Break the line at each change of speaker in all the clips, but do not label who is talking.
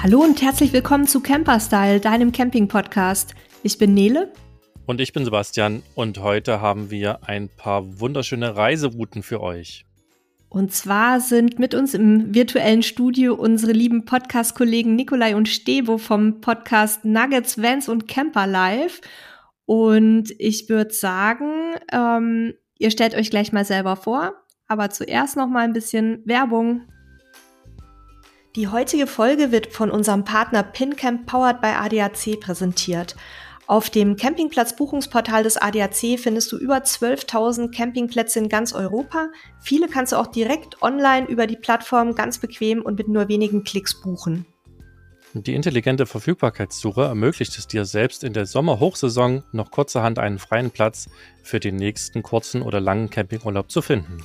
Hallo und herzlich willkommen zu Camperstyle, deinem Camping-Podcast. Ich bin Nele.
Und ich bin Sebastian und heute haben wir ein paar wunderschöne Reiserouten für euch.
Und zwar sind mit uns im virtuellen Studio unsere lieben Podcast-Kollegen Nikolai und Stebo vom Podcast Nuggets, Vans und Camper Live. Und ich würde sagen, ähm, ihr stellt euch gleich mal selber vor, aber zuerst noch mal ein bisschen Werbung. Die heutige Folge wird von unserem Partner PinCamp Powered by ADAC präsentiert. Auf dem Campingplatz-Buchungsportal des ADAC findest du über 12.000 Campingplätze in ganz Europa. Viele kannst du auch direkt online über die Plattform ganz bequem und mit nur wenigen Klicks buchen.
Die intelligente Verfügbarkeitssuche ermöglicht es dir selbst in der Sommerhochsaison noch kurzerhand einen freien Platz für den nächsten kurzen oder langen Campingurlaub zu finden.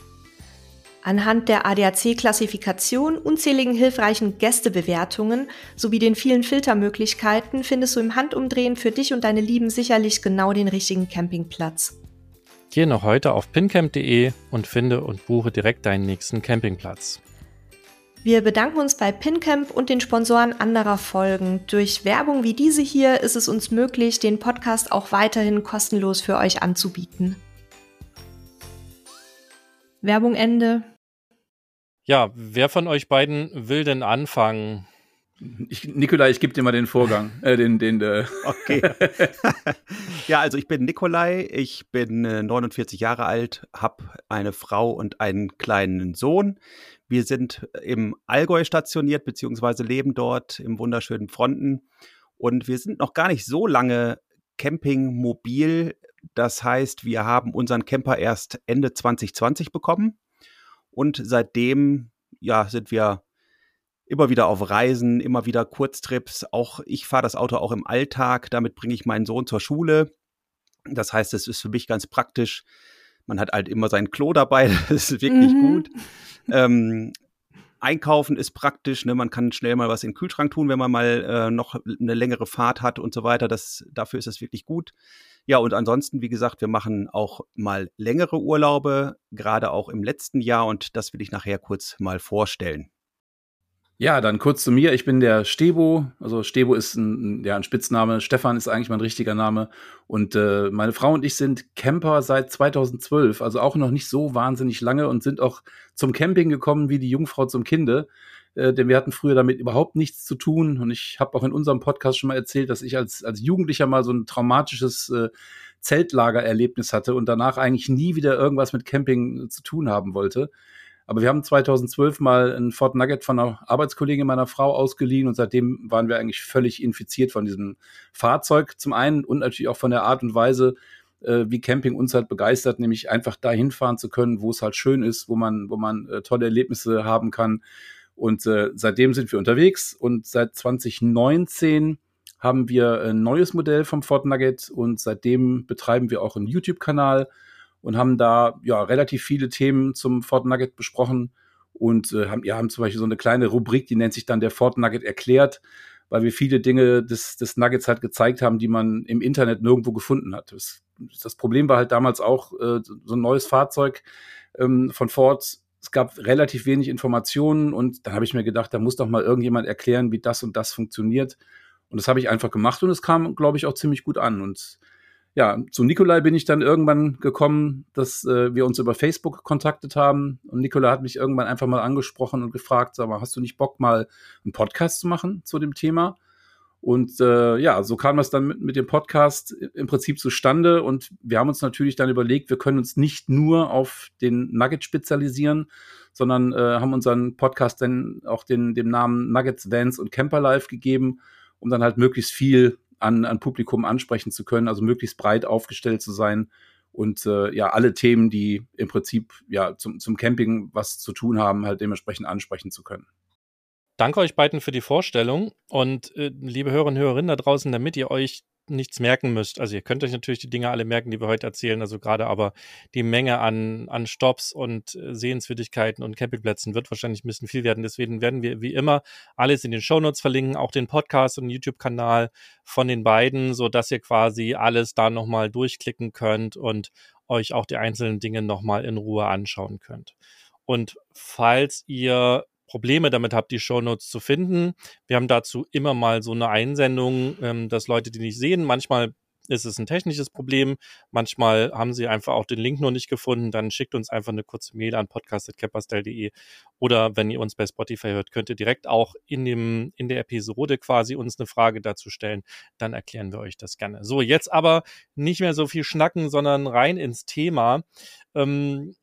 Anhand der ADAC-Klassifikation, unzähligen hilfreichen Gästebewertungen sowie den vielen Filtermöglichkeiten findest du im Handumdrehen für dich und deine Lieben sicherlich genau den richtigen Campingplatz.
Geh noch heute auf pincamp.de und finde und buche direkt deinen nächsten Campingplatz.
Wir bedanken uns bei PinCamp und den Sponsoren anderer Folgen. Durch Werbung wie diese hier ist es uns möglich, den Podcast auch weiterhin kostenlos für euch anzubieten. Werbung Ende.
Ja, wer von euch beiden will denn anfangen?
Ich, Nikolai, ich gebe dir mal den Vorgang, äh, den, den, äh.
Okay. ja, also ich bin Nikolai, ich bin äh, 49 Jahre alt, habe eine Frau und einen kleinen Sohn. Wir sind im Allgäu stationiert, beziehungsweise leben dort im wunderschönen Fronten. Und wir sind noch gar nicht so lange campingmobil. Das heißt, wir haben unseren Camper erst Ende 2020 bekommen. Und seitdem, ja, sind wir immer wieder auf Reisen, immer wieder Kurztrips. Auch ich fahre das Auto auch im Alltag. Damit bringe ich meinen Sohn zur Schule. Das heißt, es ist für mich ganz praktisch. Man hat halt immer sein Klo dabei. Das ist wirklich mhm. gut. Ähm, Einkaufen ist praktisch, ne? man kann schnell mal was in den Kühlschrank tun, wenn man mal äh, noch eine längere Fahrt hat und so weiter. Das, dafür ist es wirklich gut. Ja, und ansonsten, wie gesagt, wir machen auch mal längere Urlaube, gerade auch im letzten Jahr und das will ich nachher kurz mal vorstellen.
Ja, dann kurz zu mir. Ich bin der Stebo. Also Stebo ist ein, ja, ein Spitzname. Stefan ist eigentlich mein richtiger Name. Und äh, meine Frau und ich sind Camper seit 2012, also auch noch nicht so wahnsinnig lange und sind auch zum Camping gekommen wie die Jungfrau zum Kinde. Äh, denn wir hatten früher damit überhaupt nichts zu tun. Und ich habe auch in unserem Podcast schon mal erzählt, dass ich als, als Jugendlicher mal so ein traumatisches äh, Zeltlagererlebnis hatte und danach eigentlich nie wieder irgendwas mit Camping zu tun haben wollte. Aber wir haben 2012 mal ein Ford Nugget von einer Arbeitskollegin meiner Frau ausgeliehen und seitdem waren wir eigentlich völlig infiziert von diesem Fahrzeug zum einen und natürlich auch von der Art und Weise, äh, wie Camping uns halt begeistert, nämlich einfach dahin fahren zu können, wo es halt schön ist, wo man, wo man äh, tolle Erlebnisse haben kann. Und äh, seitdem sind wir unterwegs und seit 2019 haben wir ein neues Modell vom Ford Nugget und seitdem betreiben wir auch einen YouTube-Kanal und haben da ja relativ viele Themen zum Fort Nugget besprochen und äh, haben, ja, haben zum Beispiel so eine kleine Rubrik, die nennt sich dann der Fort Nugget erklärt, weil wir viele Dinge des, des Nuggets halt gezeigt haben, die man im Internet nirgendwo gefunden hat. Das, das Problem war halt damals auch äh, so ein neues Fahrzeug ähm, von Ford. Es gab relativ wenig Informationen und dann habe ich mir gedacht, da muss doch mal irgendjemand erklären, wie das und das funktioniert. Und das habe ich einfach gemacht und es kam, glaube ich, auch ziemlich gut an. Und ja, zu Nikolai bin ich dann irgendwann gekommen, dass äh, wir uns über Facebook kontaktet haben. Und Nikolai hat mich irgendwann einfach mal angesprochen und gefragt, sag mal, hast du nicht Bock, mal einen Podcast zu machen zu dem Thema? Und äh, ja, so kam das dann mit, mit dem Podcast im Prinzip zustande. Und wir haben uns natürlich dann überlegt, wir können uns nicht nur auf den Nugget spezialisieren, sondern äh, haben unseren Podcast dann auch den, dem Namen Nuggets, Vans und Camper Life gegeben, um dann halt möglichst viel an, an Publikum ansprechen zu können, also möglichst breit aufgestellt zu sein und äh, ja, alle Themen, die im Prinzip ja zum, zum Camping was zu tun haben, halt dementsprechend ansprechen zu können.
Danke euch beiden für die Vorstellung und äh, liebe Hörerinnen und Hörerinnen da draußen, damit ihr euch nichts merken müsst. Also ihr könnt euch natürlich die Dinge alle merken, die wir heute erzählen, also gerade aber die Menge an, an Stops und äh, Sehenswürdigkeiten und Campingplätzen wird wahrscheinlich ein bisschen viel werden. Deswegen werden wir wie immer alles in den Shownotes verlinken, auch den Podcast und YouTube-Kanal von den beiden, so dass ihr quasi alles da nochmal durchklicken könnt und euch auch die einzelnen Dinge nochmal in Ruhe anschauen könnt. Und falls ihr Probleme damit habt, die Shownotes zu finden. Wir haben dazu immer mal so eine Einsendung, ähm, dass Leute die nicht sehen. Manchmal ist es ein technisches Problem. Manchmal haben sie einfach auch den Link noch nicht gefunden. Dann schickt uns einfach eine kurze Mail an podcast.cappersstyle.de oder wenn ihr uns bei Spotify hört, könnt ihr direkt auch in dem, in der Episode quasi uns eine Frage dazu stellen. Dann erklären wir euch das gerne. So, jetzt aber nicht mehr so viel schnacken, sondern rein ins Thema. Ähm,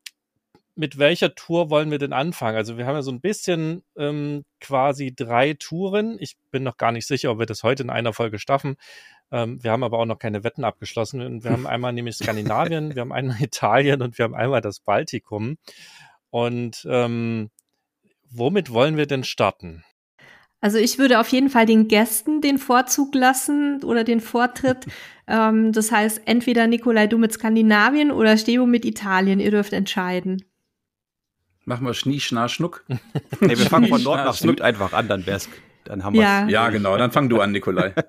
mit welcher Tour wollen wir denn anfangen? Also wir haben ja so ein bisschen ähm, quasi drei Touren. Ich bin noch gar nicht sicher, ob wir das heute in einer Folge schaffen. Ähm, wir haben aber auch noch keine Wetten abgeschlossen. Und wir haben einmal nämlich Skandinavien, wir haben einmal Italien und wir haben einmal das Baltikum. Und ähm, womit wollen wir denn starten?
Also ich würde auf jeden Fall den Gästen den Vorzug lassen oder den Vortritt. ähm, das heißt, entweder Nikolai, du mit Skandinavien oder Steo mit Italien. Ihr dürft entscheiden.
Machen wir Schnie, Schnar, Schnuck.
nee, wir fangen von Nord nach Süd einfach an, dann wär's, dann haben wir
ja. ja, genau, dann fang du an, Nikolai.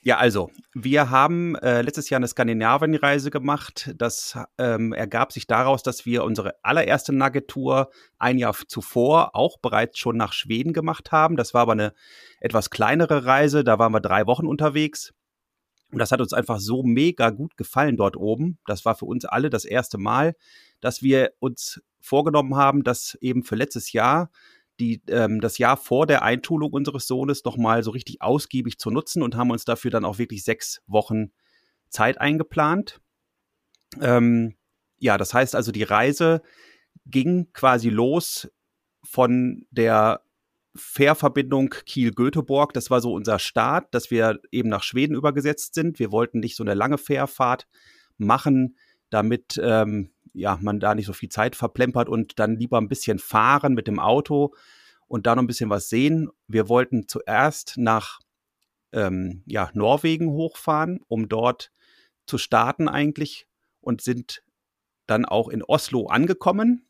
Ja, also, wir haben äh, letztes Jahr eine Skandinavien-Reise gemacht. Das ähm, ergab sich daraus, dass wir unsere allererste Nugget-Tour ein Jahr zuvor auch bereits schon nach Schweden gemacht haben. Das war aber eine etwas kleinere Reise. Da waren wir drei Wochen unterwegs. Und das hat uns einfach so mega gut gefallen dort oben. Das war für uns alle das erste Mal, dass wir uns vorgenommen haben, das eben für letztes Jahr die, ähm, das Jahr vor der Einschulung unseres Sohnes noch mal so richtig ausgiebig zu nutzen und haben uns dafür dann auch wirklich sechs Wochen Zeit eingeplant. Ähm, ja, das heißt also, die Reise ging quasi los von der Fährverbindung Kiel-Göteborg. Das war so unser Start, dass wir eben nach Schweden übergesetzt sind. Wir wollten nicht so eine lange Fährfahrt machen, damit ähm, ja, man da nicht so viel Zeit verplempert und dann lieber ein bisschen fahren mit dem Auto und da noch ein bisschen was sehen. Wir wollten zuerst nach ähm, ja, Norwegen hochfahren, um dort zu starten eigentlich und sind dann auch in Oslo angekommen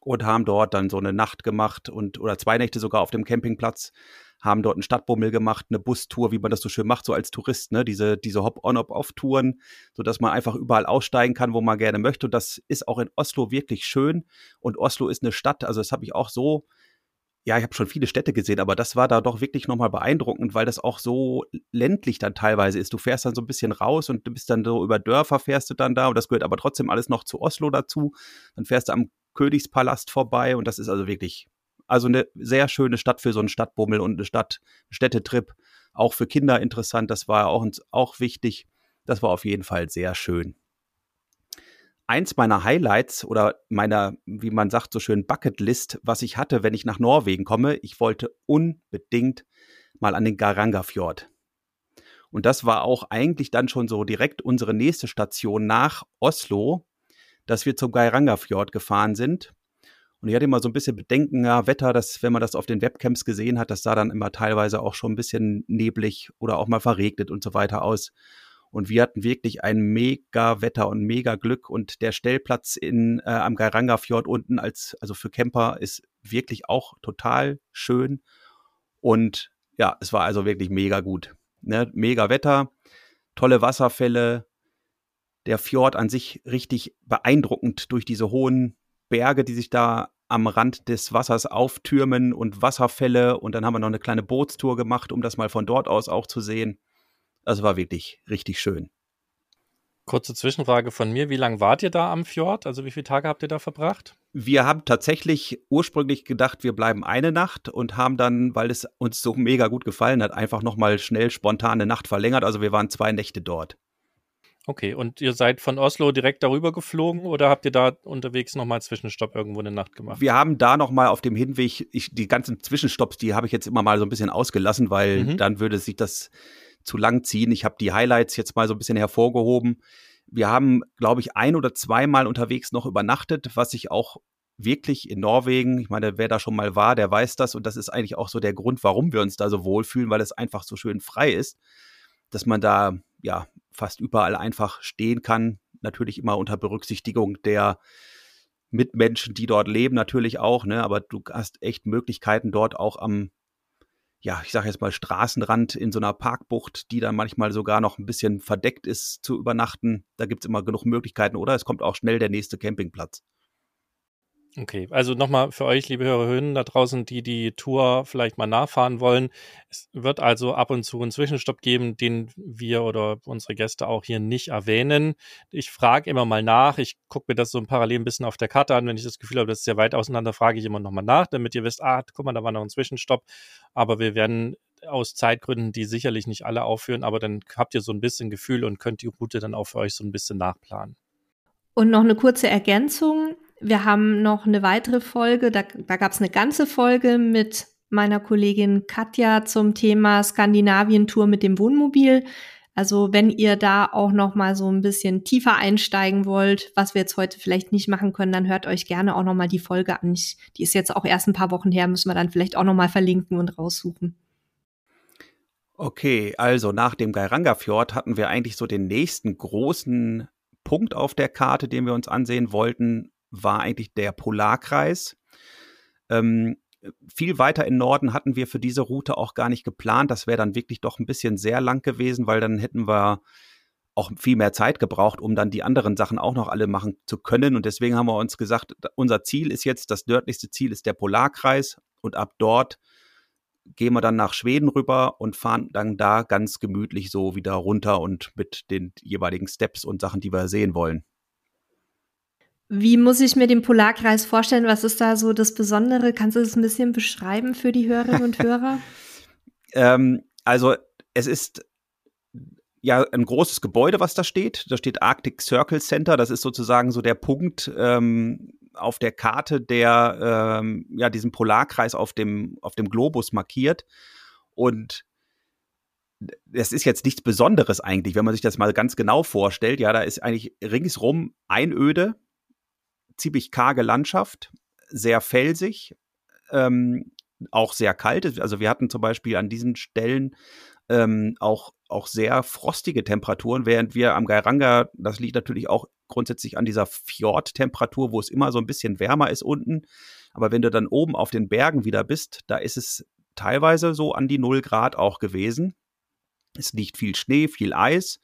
und haben dort dann so eine Nacht gemacht und oder zwei Nächte sogar auf dem Campingplatz haben dort einen Stadtbummel gemacht, eine Bustour, wie man das so schön macht, so als Tourist, ne? Diese, diese Hop-on-Hop-off-Touren, sodass man einfach überall aussteigen kann, wo man gerne möchte. Und das ist auch in Oslo wirklich schön. Und Oslo ist eine Stadt, also das habe ich auch so, ja, ich habe schon viele Städte gesehen, aber das war da doch wirklich nochmal beeindruckend, weil das auch so ländlich dann teilweise ist. Du fährst dann so ein bisschen raus und du bist dann so über Dörfer fährst du dann da und das gehört aber trotzdem alles noch zu Oslo dazu. Dann fährst du am Königspalast vorbei und das ist also wirklich also eine sehr schöne Stadt für so einen Stadtbummel und eine Stadt, Städtetrip. Auch für Kinder interessant. Das war auch, auch wichtig. Das war auf jeden Fall sehr schön. Eins meiner Highlights oder meiner, wie man sagt, so schön Bucketlist, was ich hatte, wenn ich nach Norwegen komme, ich wollte unbedingt mal an den Garangafjord. Und das war auch eigentlich dann schon so direkt unsere nächste Station nach Oslo, dass wir zum Geirangafjord gefahren sind. Und ich hatte immer so ein bisschen Bedenken, ja, Wetter, dass, wenn man das auf den Webcams gesehen hat, das sah dann immer teilweise auch schon ein bisschen neblig oder auch mal verregnet und so weiter aus. Und wir hatten wirklich ein mega Wetter und mega Glück. Und der Stellplatz in, äh, am Geiranga Fjord unten als, also für Camper ist wirklich auch total schön. Und ja, es war also wirklich mega gut. Ne? Mega Wetter, tolle Wasserfälle, der Fjord an sich richtig beeindruckend durch diese hohen Berge, die sich da am Rand des Wassers auftürmen und Wasserfälle. Und dann haben wir noch eine kleine Bootstour gemacht, um das mal von dort aus auch zu sehen. Also war wirklich richtig schön.
Kurze Zwischenfrage von mir. Wie lange wart ihr da am Fjord? Also wie viele Tage habt ihr da verbracht?
Wir haben tatsächlich ursprünglich gedacht, wir bleiben eine Nacht und haben dann, weil es uns so mega gut gefallen hat, einfach nochmal schnell spontan eine Nacht verlängert. Also wir waren zwei Nächte dort.
Okay, und ihr seid von Oslo direkt darüber geflogen oder habt ihr da unterwegs nochmal Zwischenstopp irgendwo eine Nacht gemacht?
Wir haben da nochmal auf dem Hinweg, ich, die ganzen Zwischenstopps, die habe ich jetzt immer mal so ein bisschen ausgelassen, weil mhm. dann würde sich das zu lang ziehen. Ich habe die Highlights jetzt mal so ein bisschen hervorgehoben. Wir haben, glaube ich, ein oder zweimal unterwegs noch übernachtet, was ich auch wirklich in Norwegen, ich meine, wer da schon mal war, der weiß das und das ist eigentlich auch so der Grund, warum wir uns da so wohlfühlen, weil es einfach so schön frei ist, dass man da ja fast überall einfach stehen kann. Natürlich immer unter Berücksichtigung der Mitmenschen, die dort leben, natürlich auch, ne? Aber du hast echt Möglichkeiten dort auch am, ja, ich sage jetzt mal Straßenrand in so einer Parkbucht, die dann manchmal sogar noch ein bisschen verdeckt ist, zu übernachten. Da gibt es immer genug Möglichkeiten, oder? Es kommt auch schnell der nächste Campingplatz.
Okay, also nochmal für euch, liebe Hörerinnen da draußen, die die Tour vielleicht mal nachfahren wollen. Es wird also ab und zu einen Zwischenstopp geben, den wir oder unsere Gäste auch hier nicht erwähnen. Ich frage immer mal nach. Ich gucke mir das so parallel ein bisschen auf der Karte an. Wenn ich das Gefühl habe, das ist sehr weit auseinander, frage ich immer nochmal nach, damit ihr wisst, ah, guck mal, da war noch ein Zwischenstopp. Aber wir werden aus Zeitgründen die sicherlich nicht alle aufführen, aber dann habt ihr so ein bisschen Gefühl und könnt die Route dann auch für euch so ein bisschen nachplanen.
Und noch eine kurze Ergänzung. Wir haben noch eine weitere Folge, da, da gab es eine ganze Folge mit meiner Kollegin Katja zum Thema Skandinavien-Tour mit dem Wohnmobil. Also wenn ihr da auch noch mal so ein bisschen tiefer einsteigen wollt, was wir jetzt heute vielleicht nicht machen können, dann hört euch gerne auch noch mal die Folge an. Ich, die ist jetzt auch erst ein paar Wochen her, müssen wir dann vielleicht auch noch mal verlinken und raussuchen.
Okay, also nach dem Geiranga-Fjord hatten wir eigentlich so den nächsten großen Punkt auf der Karte, den wir uns ansehen wollten, war eigentlich der Polarkreis. Ähm, viel weiter in Norden hatten wir für diese Route auch gar nicht geplant. Das wäre dann wirklich doch ein bisschen sehr lang gewesen, weil dann hätten wir auch viel mehr Zeit gebraucht, um dann die anderen Sachen auch noch alle machen zu können. Und deswegen haben wir uns gesagt, unser Ziel ist jetzt, das nördlichste Ziel ist der Polarkreis und ab dort gehen wir dann nach Schweden rüber und fahren dann da ganz gemütlich so wieder runter und mit den jeweiligen Steps und Sachen, die wir sehen wollen.
Wie muss ich mir den Polarkreis vorstellen? Was ist da so das Besondere? Kannst du das ein bisschen beschreiben für die Hörerinnen und Hörer?
ähm, also es ist ja ein großes Gebäude, was da steht. Da steht Arctic Circle Center. Das ist sozusagen so der Punkt ähm, auf der Karte, der ähm, ja diesen Polarkreis auf dem auf dem Globus markiert. Und das ist jetzt nichts Besonderes eigentlich, wenn man sich das mal ganz genau vorstellt. Ja, da ist eigentlich ringsrum Einöde ziemlich karge Landschaft, sehr felsig, ähm, auch sehr kalt. Also wir hatten zum Beispiel an diesen Stellen ähm, auch, auch sehr frostige Temperaturen, während wir am Gairanga, das liegt natürlich auch grundsätzlich an dieser Fjordtemperatur, wo es immer so ein bisschen wärmer ist unten. Aber wenn du dann oben auf den Bergen wieder bist, da ist es teilweise so an die 0 Grad auch gewesen. Es liegt viel Schnee, viel Eis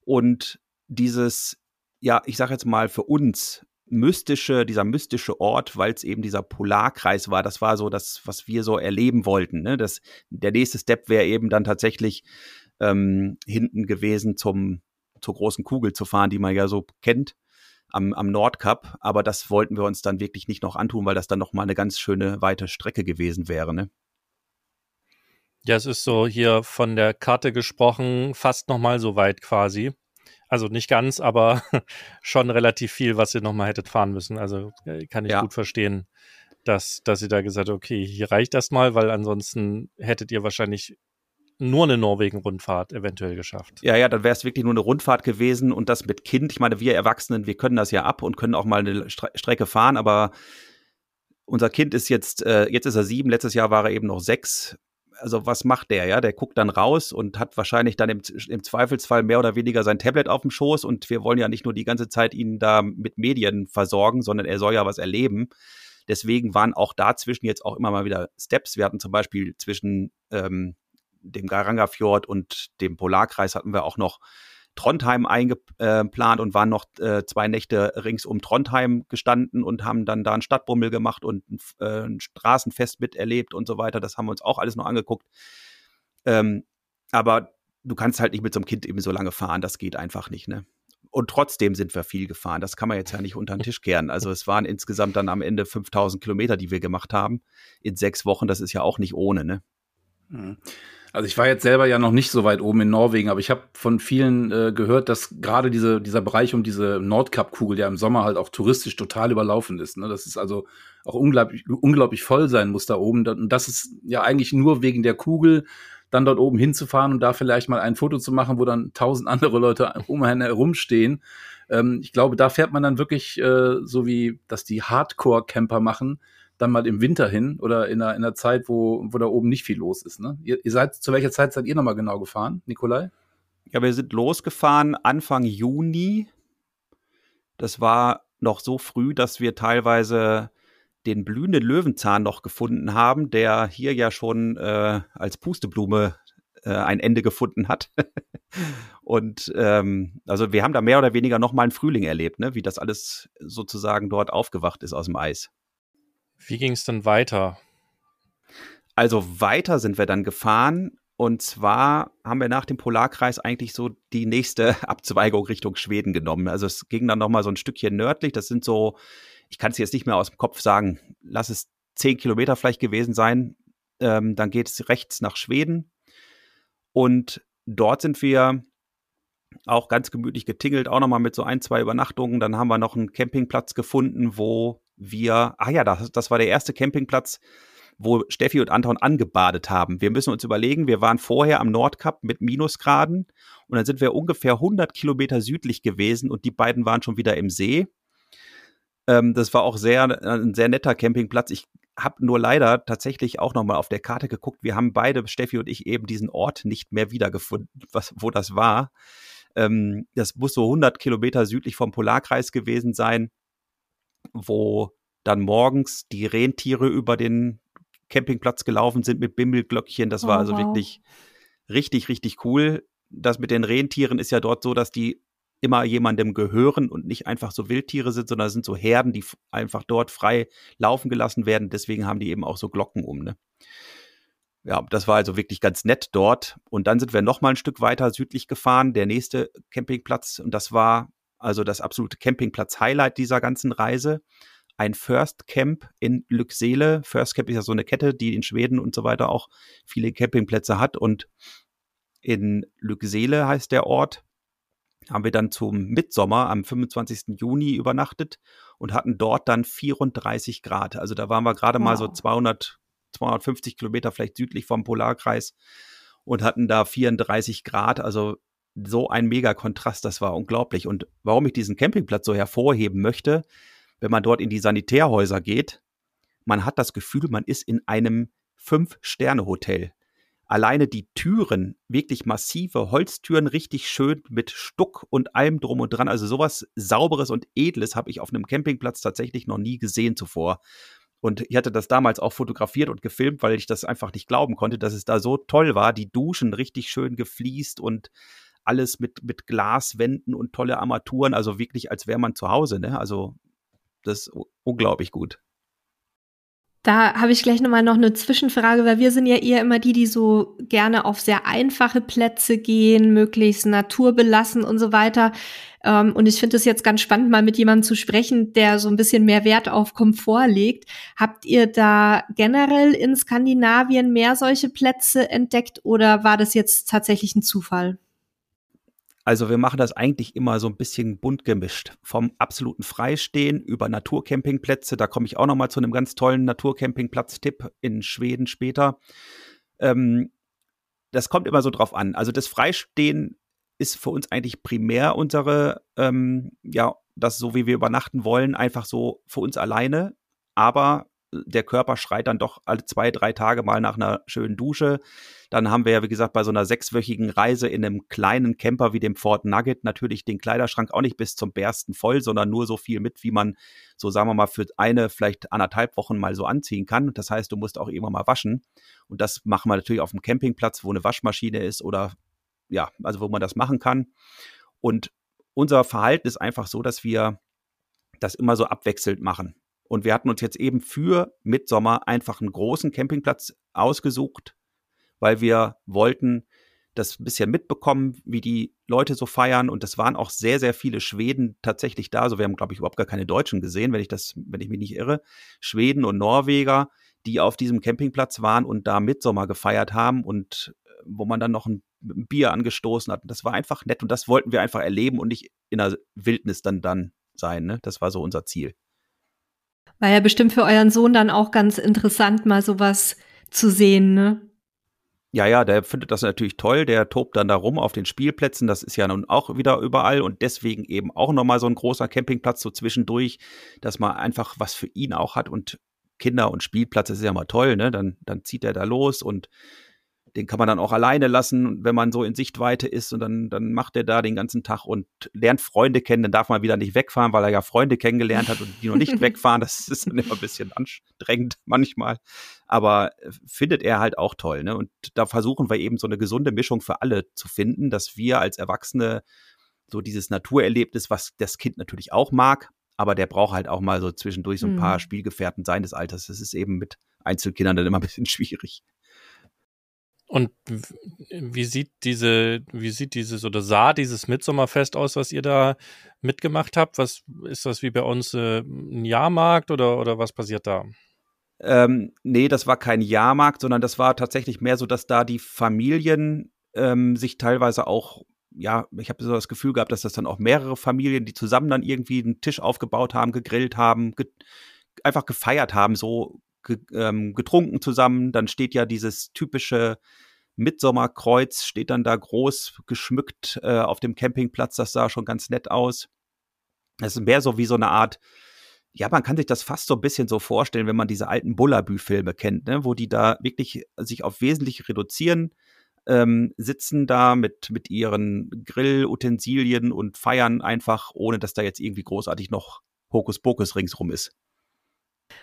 und dieses, ja, ich sag jetzt mal für uns mystische, dieser mystische Ort, weil es eben dieser Polarkreis war. Das war so das, was wir so erleben wollten. Ne? Das, der nächste Step wäre eben dann tatsächlich ähm, hinten gewesen zum, zur großen Kugel zu fahren, die man ja so kennt am, am Nordkap. Aber das wollten wir uns dann wirklich nicht noch antun, weil das dann noch mal eine ganz schöne weite Strecke gewesen wäre. Ne?
Ja, es ist so hier von der Karte gesprochen, fast noch mal so weit quasi. Also nicht ganz, aber schon relativ viel, was ihr nochmal hättet fahren müssen. Also äh, kann ich ja. gut verstehen, dass, dass ihr da gesagt habt, okay, hier reicht das mal, weil ansonsten hättet ihr wahrscheinlich nur eine Norwegen-Rundfahrt eventuell geschafft.
Ja, ja, dann wäre es wirklich nur eine Rundfahrt gewesen und das mit Kind. Ich meine, wir Erwachsenen, wir können das ja ab und können auch mal eine Stre Strecke fahren, aber unser Kind ist jetzt, äh, jetzt ist er sieben, letztes Jahr war er eben noch sechs also was macht der, ja? Der guckt dann raus und hat wahrscheinlich dann im, im Zweifelsfall mehr oder weniger sein Tablet auf dem Schoß und wir wollen ja nicht nur die ganze Zeit ihn da mit Medien versorgen, sondern er soll ja was erleben. Deswegen waren auch dazwischen jetzt auch immer mal wieder Steps. Wir hatten zum Beispiel zwischen ähm, dem Garanga-Fjord und dem Polarkreis hatten wir auch noch Trondheim eingeplant und waren noch äh, zwei Nächte rings um Trondheim gestanden und haben dann da einen Stadtbummel gemacht und äh, ein Straßenfest miterlebt und so weiter. Das haben wir uns auch alles noch angeguckt. Ähm, aber du kannst halt nicht mit so einem Kind eben so lange fahren, das geht einfach nicht, ne? Und trotzdem sind wir viel gefahren. Das kann man jetzt ja nicht unter den Tisch kehren. Also es waren insgesamt dann am Ende 5000 Kilometer, die wir gemacht haben in sechs Wochen. Das ist ja auch nicht ohne, ne?
Mhm. Also ich war jetzt selber ja noch nicht so weit oben in Norwegen, aber ich habe von vielen äh, gehört, dass gerade diese, dieser Bereich um diese Nordkap-Kugel ja im Sommer halt auch touristisch total überlaufen ist. Ne? Das ist also auch unglaublich, unglaublich voll sein muss da oben. Und das ist ja eigentlich nur wegen der Kugel, dann dort oben hinzufahren und da vielleicht mal ein Foto zu machen, wo dann tausend andere Leute um einen herumstehen. Ähm, ich glaube, da fährt man dann wirklich äh, so wie das die Hardcore-Camper machen, dann mal im Winter hin oder in einer, in einer Zeit, wo, wo da oben nicht viel los ist. Ne? Ihr, ihr seid, zu welcher Zeit seid ihr nochmal genau gefahren, Nikolai?
Ja, wir sind losgefahren Anfang Juni. Das war noch so früh, dass wir teilweise den blühenden Löwenzahn noch gefunden haben, der hier ja schon äh, als Pusteblume äh, ein Ende gefunden hat. Und ähm, also wir haben da mehr oder weniger nochmal einen Frühling erlebt, ne? wie das alles sozusagen dort aufgewacht ist aus dem Eis.
Wie ging es dann weiter?
Also weiter sind wir dann gefahren und zwar haben wir nach dem Polarkreis eigentlich so die nächste Abzweigung Richtung Schweden genommen. Also es ging dann nochmal so ein Stückchen nördlich. Das sind so, ich kann es jetzt nicht mehr aus dem Kopf sagen, lass es zehn Kilometer vielleicht gewesen sein. Ähm, dann geht es rechts nach Schweden. Und dort sind wir auch ganz gemütlich getingelt, auch nochmal mit so ein, zwei Übernachtungen. Dann haben wir noch einen Campingplatz gefunden, wo wir, ah ja, das, das war der erste Campingplatz, wo Steffi und Anton angebadet haben. Wir müssen uns überlegen, wir waren vorher am Nordkap mit Minusgraden und dann sind wir ungefähr 100 Kilometer südlich gewesen und die beiden waren schon wieder im See. Ähm, das war auch sehr, ein sehr netter Campingplatz. Ich habe nur leider tatsächlich auch nochmal auf der Karte geguckt. Wir haben beide, Steffi und ich, eben diesen Ort nicht mehr wiedergefunden, was, wo das war. Ähm, das muss so 100 Kilometer südlich vom Polarkreis gewesen sein, wo dann morgens die Rentiere über den Campingplatz gelaufen sind mit Bimmelglöckchen. Das war oh, also wow. wirklich richtig, richtig cool. Das mit den Rentieren ist ja dort so, dass die immer jemandem gehören und nicht einfach so Wildtiere sind, sondern sind so Herden, die einfach dort frei laufen gelassen werden. Deswegen haben die eben auch so Glocken um. Ne? Ja, das war also wirklich ganz nett dort. Und dann sind wir noch mal ein Stück weiter südlich gefahren, der nächste Campingplatz. Und das war also das absolute Campingplatz-Highlight dieser ganzen Reise ein First Camp in Lycksele. First Camp ist ja so eine Kette, die in Schweden und so weiter auch viele Campingplätze hat. Und in Lycksele heißt der Ort, haben wir dann zum Mitsommer am 25. Juni übernachtet und hatten dort dann 34 Grad. Also da waren wir gerade wow. mal so 200, 250 Kilometer vielleicht südlich vom Polarkreis und hatten da 34 Grad. Also so ein mega Kontrast, das war unglaublich. Und warum ich diesen Campingplatz so hervorheben möchte, wenn man dort in die Sanitärhäuser geht, man hat das Gefühl, man ist in einem Fünf-Sterne-Hotel. Alleine die Türen, wirklich massive Holztüren, richtig schön mit Stuck und allem drum und dran. Also sowas Sauberes und Edles habe ich auf einem Campingplatz tatsächlich noch nie gesehen zuvor. Und ich hatte das damals auch fotografiert und gefilmt, weil ich das einfach nicht glauben konnte, dass es da so toll war. Die Duschen richtig schön gefliest und alles mit, mit Glaswänden und tolle Armaturen. Also wirklich, als wäre man zu Hause. Ne? Also das ist unglaublich gut.
Da habe ich gleich nochmal noch eine Zwischenfrage, weil wir sind ja eher immer die, die so gerne auf sehr einfache Plätze gehen, möglichst naturbelassen und so weiter. Ähm, und ich finde es jetzt ganz spannend, mal mit jemandem zu sprechen, der so ein bisschen mehr Wert auf Komfort legt. Habt ihr da generell in Skandinavien mehr solche Plätze entdeckt oder war das jetzt tatsächlich ein Zufall?
Also wir machen das eigentlich immer so ein bisschen bunt gemischt. Vom absoluten Freistehen über Naturcampingplätze, da komme ich auch noch mal zu einem ganz tollen Naturcampingplatz-Tipp in Schweden später. Ähm, das kommt immer so drauf an. Also das Freistehen ist für uns eigentlich primär unsere, ähm, ja, das so wie wir übernachten wollen, einfach so für uns alleine. Aber der Körper schreit dann doch alle zwei, drei Tage mal nach einer schönen Dusche. Dann haben wir ja, wie gesagt, bei so einer sechswöchigen Reise in einem kleinen Camper wie dem Ford Nugget natürlich den Kleiderschrank auch nicht bis zum Bersten voll, sondern nur so viel mit, wie man so, sagen wir mal, für eine, vielleicht anderthalb Wochen mal so anziehen kann. Das heißt, du musst auch immer mal waschen. Und das machen wir natürlich auf dem Campingplatz, wo eine Waschmaschine ist oder ja, also wo man das machen kann. Und unser Verhalten ist einfach so, dass wir das immer so abwechselnd machen. Und wir hatten uns jetzt eben für Mitsommer einfach einen großen Campingplatz ausgesucht, weil wir wollten das ein bisschen mitbekommen, wie die Leute so feiern. Und es waren auch sehr, sehr viele Schweden tatsächlich da. Also wir haben, glaube ich, überhaupt gar keine Deutschen gesehen, wenn ich das, wenn ich mich nicht irre. Schweden und Norweger, die auf diesem Campingplatz waren und da Mitsommer gefeiert haben und äh, wo man dann noch ein Bier angestoßen hat. Das war einfach nett und das wollten wir einfach erleben und nicht in der Wildnis dann dann sein. Ne? Das war so unser Ziel.
War ja bestimmt für euren Sohn dann auch ganz interessant, mal sowas zu sehen, ne?
Ja, ja, der findet das natürlich toll. Der tobt dann da rum auf den Spielplätzen. Das ist ja nun auch wieder überall und deswegen eben auch nochmal so ein großer Campingplatz so zwischendurch, dass man einfach was für ihn auch hat und Kinder und Spielplatz, das ist ja mal toll, ne? Dann, dann zieht er da los und den kann man dann auch alleine lassen, wenn man so in Sichtweite ist und dann, dann macht er da den ganzen Tag und lernt Freunde kennen. Dann darf man wieder nicht wegfahren, weil er ja Freunde kennengelernt hat und die noch nicht wegfahren. Das ist dann immer ein bisschen anstrengend manchmal. aber findet er halt auch toll. Ne? Und da versuchen wir eben so eine gesunde Mischung für alle zu finden, dass wir als Erwachsene so dieses Naturerlebnis, was das Kind natürlich auch mag, aber der braucht halt auch mal so zwischendurch so ein paar mhm. Spielgefährten seines Alters. Das ist eben mit Einzelkindern dann immer ein bisschen schwierig.
Und wie sieht diese, wie sieht dieses oder sah dieses Mitsommerfest aus, was ihr da mitgemacht habt? Was ist das wie bei uns äh, ein Jahrmarkt oder, oder was passiert da?
Ähm, nee, das war kein Jahrmarkt, sondern das war tatsächlich mehr so, dass da die Familien ähm, sich teilweise auch, ja, ich habe so das Gefühl gehabt, dass das dann auch mehrere Familien, die zusammen dann irgendwie einen Tisch aufgebaut haben, gegrillt haben, ge einfach gefeiert haben, so ähm, getrunken zusammen. Dann steht ja dieses typische Mitsommerkreuz, steht dann da groß geschmückt äh, auf dem Campingplatz. Das sah schon ganz nett aus. Es ist mehr so wie so eine Art, ja, man kann sich das fast so ein bisschen so vorstellen, wenn man diese alten Bullabü-Filme kennt, ne? wo die da wirklich sich auf wesentlich reduzieren, ähm, sitzen da mit, mit ihren Grillutensilien und feiern einfach, ohne dass da jetzt irgendwie großartig noch Hokuspokus ringsrum ist.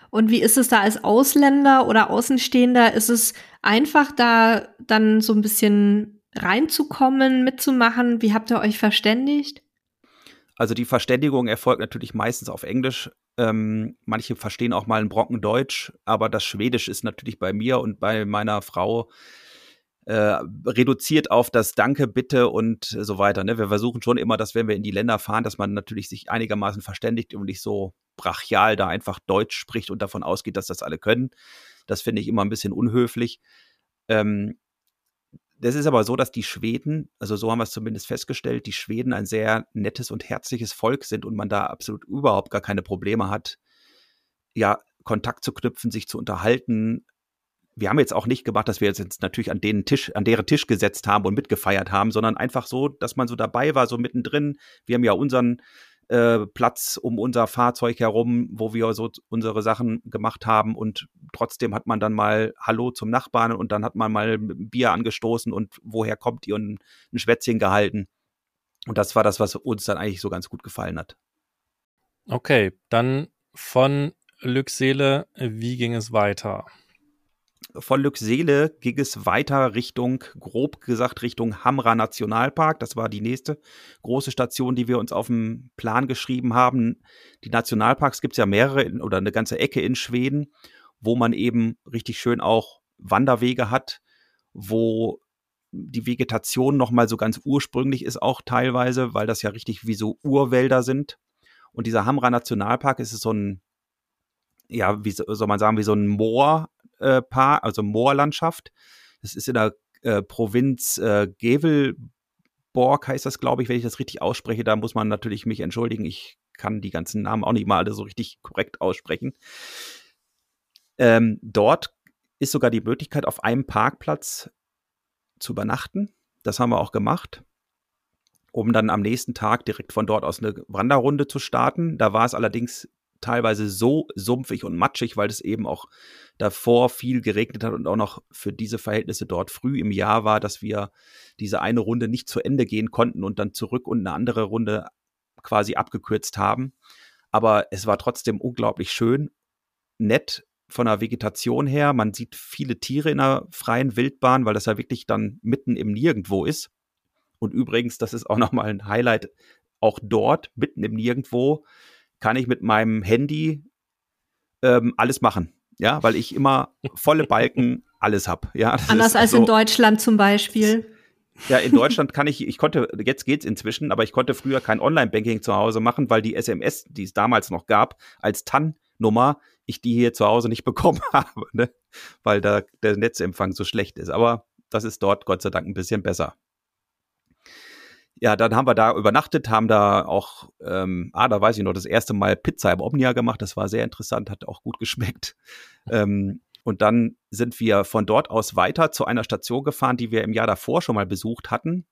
Und wie ist es da als Ausländer oder Außenstehender? Ist es einfach, da dann so ein bisschen reinzukommen, mitzumachen? Wie habt ihr euch verständigt?
Also die Verständigung erfolgt natürlich meistens auf Englisch. Ähm, manche verstehen auch mal einen Brocken Deutsch, aber das Schwedisch ist natürlich bei mir und bei meiner Frau äh, reduziert auf das Danke, bitte und so weiter. Ne? Wir versuchen schon immer, dass wenn wir in die Länder fahren, dass man natürlich sich einigermaßen verständigt und nicht so brachial da einfach Deutsch spricht und davon ausgeht, dass das alle können. Das finde ich immer ein bisschen unhöflich. Ähm, das ist aber so, dass die Schweden, also so haben wir es zumindest festgestellt, die Schweden ein sehr nettes und herzliches Volk sind und man da absolut überhaupt gar keine Probleme hat, ja, Kontakt zu knüpfen, sich zu unterhalten. Wir haben jetzt auch nicht gemacht, dass wir jetzt natürlich an den Tisch, an deren Tisch gesetzt haben und mitgefeiert haben, sondern einfach so, dass man so dabei war, so mittendrin. Wir haben ja unseren äh, Platz um unser Fahrzeug herum, wo wir so unsere Sachen gemacht haben und trotzdem hat man dann mal Hallo zum Nachbarn und dann hat man mal Bier angestoßen und woher kommt ihr und ein Schwätzchen gehalten. Und das war das, was uns dann eigentlich so ganz gut gefallen hat.
Okay, dann von Lüxele, wie ging es weiter?
Von Lüxele ging es weiter Richtung, grob gesagt, Richtung Hamra Nationalpark. Das war die nächste große Station, die wir uns auf dem Plan geschrieben haben. Die Nationalparks gibt es ja mehrere in, oder eine ganze Ecke in Schweden, wo man eben richtig schön auch Wanderwege hat, wo die Vegetation nochmal so ganz ursprünglich ist, auch teilweise, weil das ja richtig wie so Urwälder sind. Und dieser Hamra Nationalpark ist so ein, ja, wie soll man sagen, wie so ein Moor äh, Park, also Moorlandschaft. Das ist in der äh, Provinz äh, Gevelborg, heißt das, glaube ich, wenn ich das richtig ausspreche. Da muss man natürlich mich entschuldigen. Ich kann die ganzen Namen auch nicht mal alle so richtig korrekt aussprechen. Ähm, dort ist sogar die Möglichkeit, auf einem Parkplatz zu übernachten. Das haben wir auch gemacht, um dann am nächsten Tag direkt von dort aus eine Wanderrunde zu starten. Da war es allerdings teilweise so sumpfig und matschig, weil es eben auch davor viel geregnet hat und auch noch für diese Verhältnisse dort früh im Jahr war, dass wir diese eine Runde nicht zu Ende gehen konnten und dann zurück und eine andere Runde quasi abgekürzt haben. Aber es war trotzdem unglaublich schön, nett von der Vegetation her. Man sieht viele Tiere in der freien Wildbahn, weil das ja wirklich dann mitten im Nirgendwo ist. Und übrigens, das ist auch nochmal ein Highlight, auch dort, mitten im Nirgendwo, kann ich mit meinem Handy ähm, alles machen. Ja, weil ich immer volle Balken alles habe. Ja,
Anders als so, in Deutschland zum Beispiel.
Ja, in Deutschland kann ich, ich konnte, jetzt geht's inzwischen, aber ich konnte früher kein Online-Banking zu Hause machen, weil die SMS, die es damals noch gab, als TAN-Nummer, ich die hier zu Hause nicht bekommen habe, ne? weil da der Netzempfang so schlecht ist. Aber das ist dort Gott sei Dank ein bisschen besser ja, dann haben wir da übernachtet, haben da auch, ähm, ah, da weiß ich noch, das erste Mal Pizza im Omnia gemacht. Das war sehr interessant, hat auch gut geschmeckt. ähm, und dann sind wir von dort aus weiter zu einer Station gefahren, die wir im Jahr davor schon mal besucht hatten.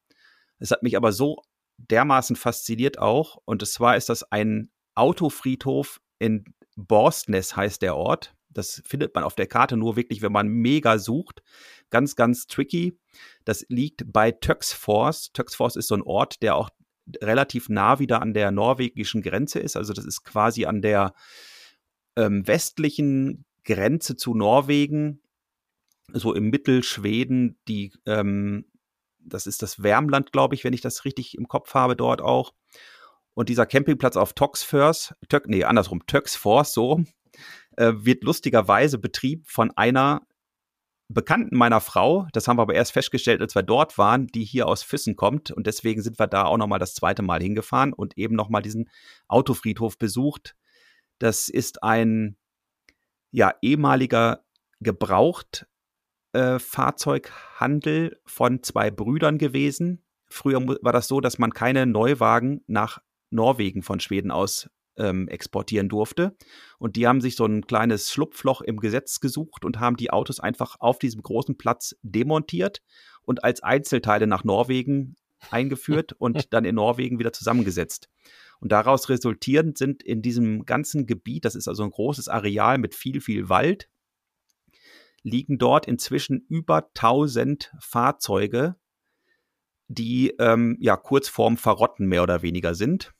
Es hat mich aber so dermaßen fasziniert auch. Und zwar ist das ein Autofriedhof in Borstnes heißt der Ort. Das findet man auf der Karte nur wirklich, wenn man mega sucht. Ganz, ganz tricky. Das liegt bei Töcksfors. Töcksfors ist so ein Ort, der auch relativ nah wieder an der norwegischen Grenze ist. Also das ist quasi an der ähm, westlichen Grenze zu Norwegen. so im Mittelschweden, die, ähm, das ist das Wärmland, glaube ich, wenn ich das richtig im Kopf habe, dort auch. Und dieser Campingplatz auf Toxfors, Tök, nee, andersrum, Töxfors, so, äh, wird lustigerweise betrieben von einer Bekannten meiner Frau, das haben wir aber erst festgestellt, als wir dort waren, die hier aus Füssen kommt. Und deswegen sind wir da auch nochmal das zweite Mal hingefahren und eben nochmal diesen Autofriedhof besucht. Das ist ein ja, ehemaliger Gebrauchtfahrzeughandel äh, von zwei Brüdern gewesen. Früher war das so, dass man keine Neuwagen nach Norwegen von Schweden aus ähm, exportieren durfte. Und die haben sich so ein kleines Schlupfloch im Gesetz gesucht und haben die Autos einfach auf diesem großen Platz demontiert und als Einzelteile nach Norwegen eingeführt und dann in Norwegen wieder zusammengesetzt. Und daraus resultierend sind in diesem ganzen Gebiet, das ist also ein großes Areal mit viel, viel Wald, liegen dort inzwischen über 1000 Fahrzeuge, die ähm, ja kurz vorm Verrotten mehr oder weniger sind.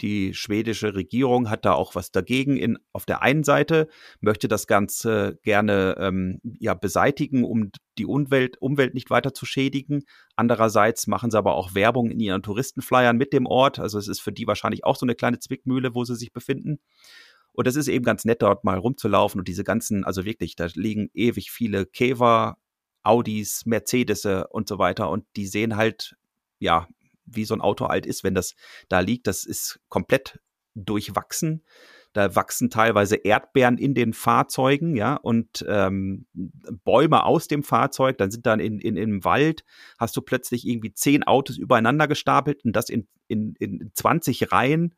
Die schwedische Regierung hat da auch was dagegen. In, auf der einen Seite möchte das Ganze gerne ähm, ja, beseitigen, um die Umwelt, Umwelt nicht weiter zu schädigen. Andererseits machen sie aber auch Werbung in ihren Touristenflyern mit dem Ort. Also es ist für die wahrscheinlich auch so eine kleine Zwickmühle, wo sie sich befinden. Und es ist eben ganz nett, dort mal rumzulaufen und diese ganzen, also wirklich, da liegen ewig viele Käfer, Audis, Mercedes und so weiter und die sehen halt, ja, wie so ein Auto alt ist, wenn das da liegt. Das ist komplett durchwachsen. Da wachsen teilweise Erdbeeren in den Fahrzeugen, ja, und ähm, Bäume aus dem Fahrzeug. Dann sind dann in, in, im Wald, hast du plötzlich irgendwie zehn Autos übereinander gestapelt und das in, in, in 20 Reihen.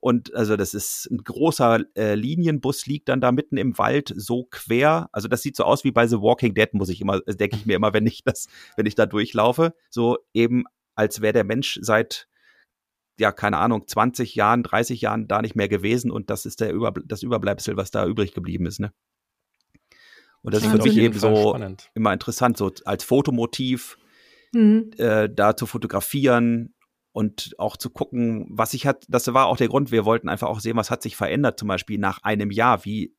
Und also das ist ein großer äh, Linienbus liegt dann da mitten im Wald so quer. Also das sieht so aus wie bei The Walking Dead, muss ich immer, denke ich mir immer, wenn ich das, wenn ich da durchlaufe. So eben als wäre der Mensch seit, ja, keine Ahnung, 20 Jahren, 30 Jahren da nicht mehr gewesen und das ist der Über, das Überbleibsel, was da übrig geblieben ist, ne? Und das ja, ist für mich eben so spannend. immer interessant, so als Fotomotiv mhm. äh, da zu fotografieren und auch zu gucken, was sich hat, das war auch der Grund, wir wollten einfach auch sehen, was hat sich verändert, zum Beispiel nach einem Jahr, wie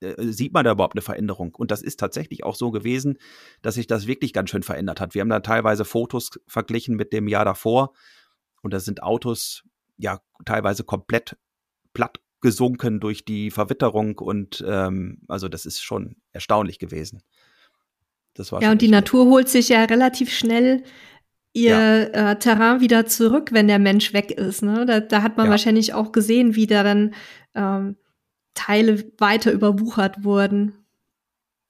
sieht man da überhaupt eine Veränderung? Und das ist tatsächlich auch so gewesen, dass sich das wirklich ganz schön verändert hat. Wir haben da teilweise Fotos verglichen mit dem Jahr davor und da sind Autos ja teilweise komplett platt gesunken durch die Verwitterung und ähm, also das ist schon erstaunlich gewesen.
Das war ja, und die Natur holt sich ja relativ schnell ihr ja. äh, Terrain wieder zurück, wenn der Mensch weg ist. Ne? Da, da hat man ja. wahrscheinlich auch gesehen, wie da dann ähm, Teile weiter überwuchert wurden.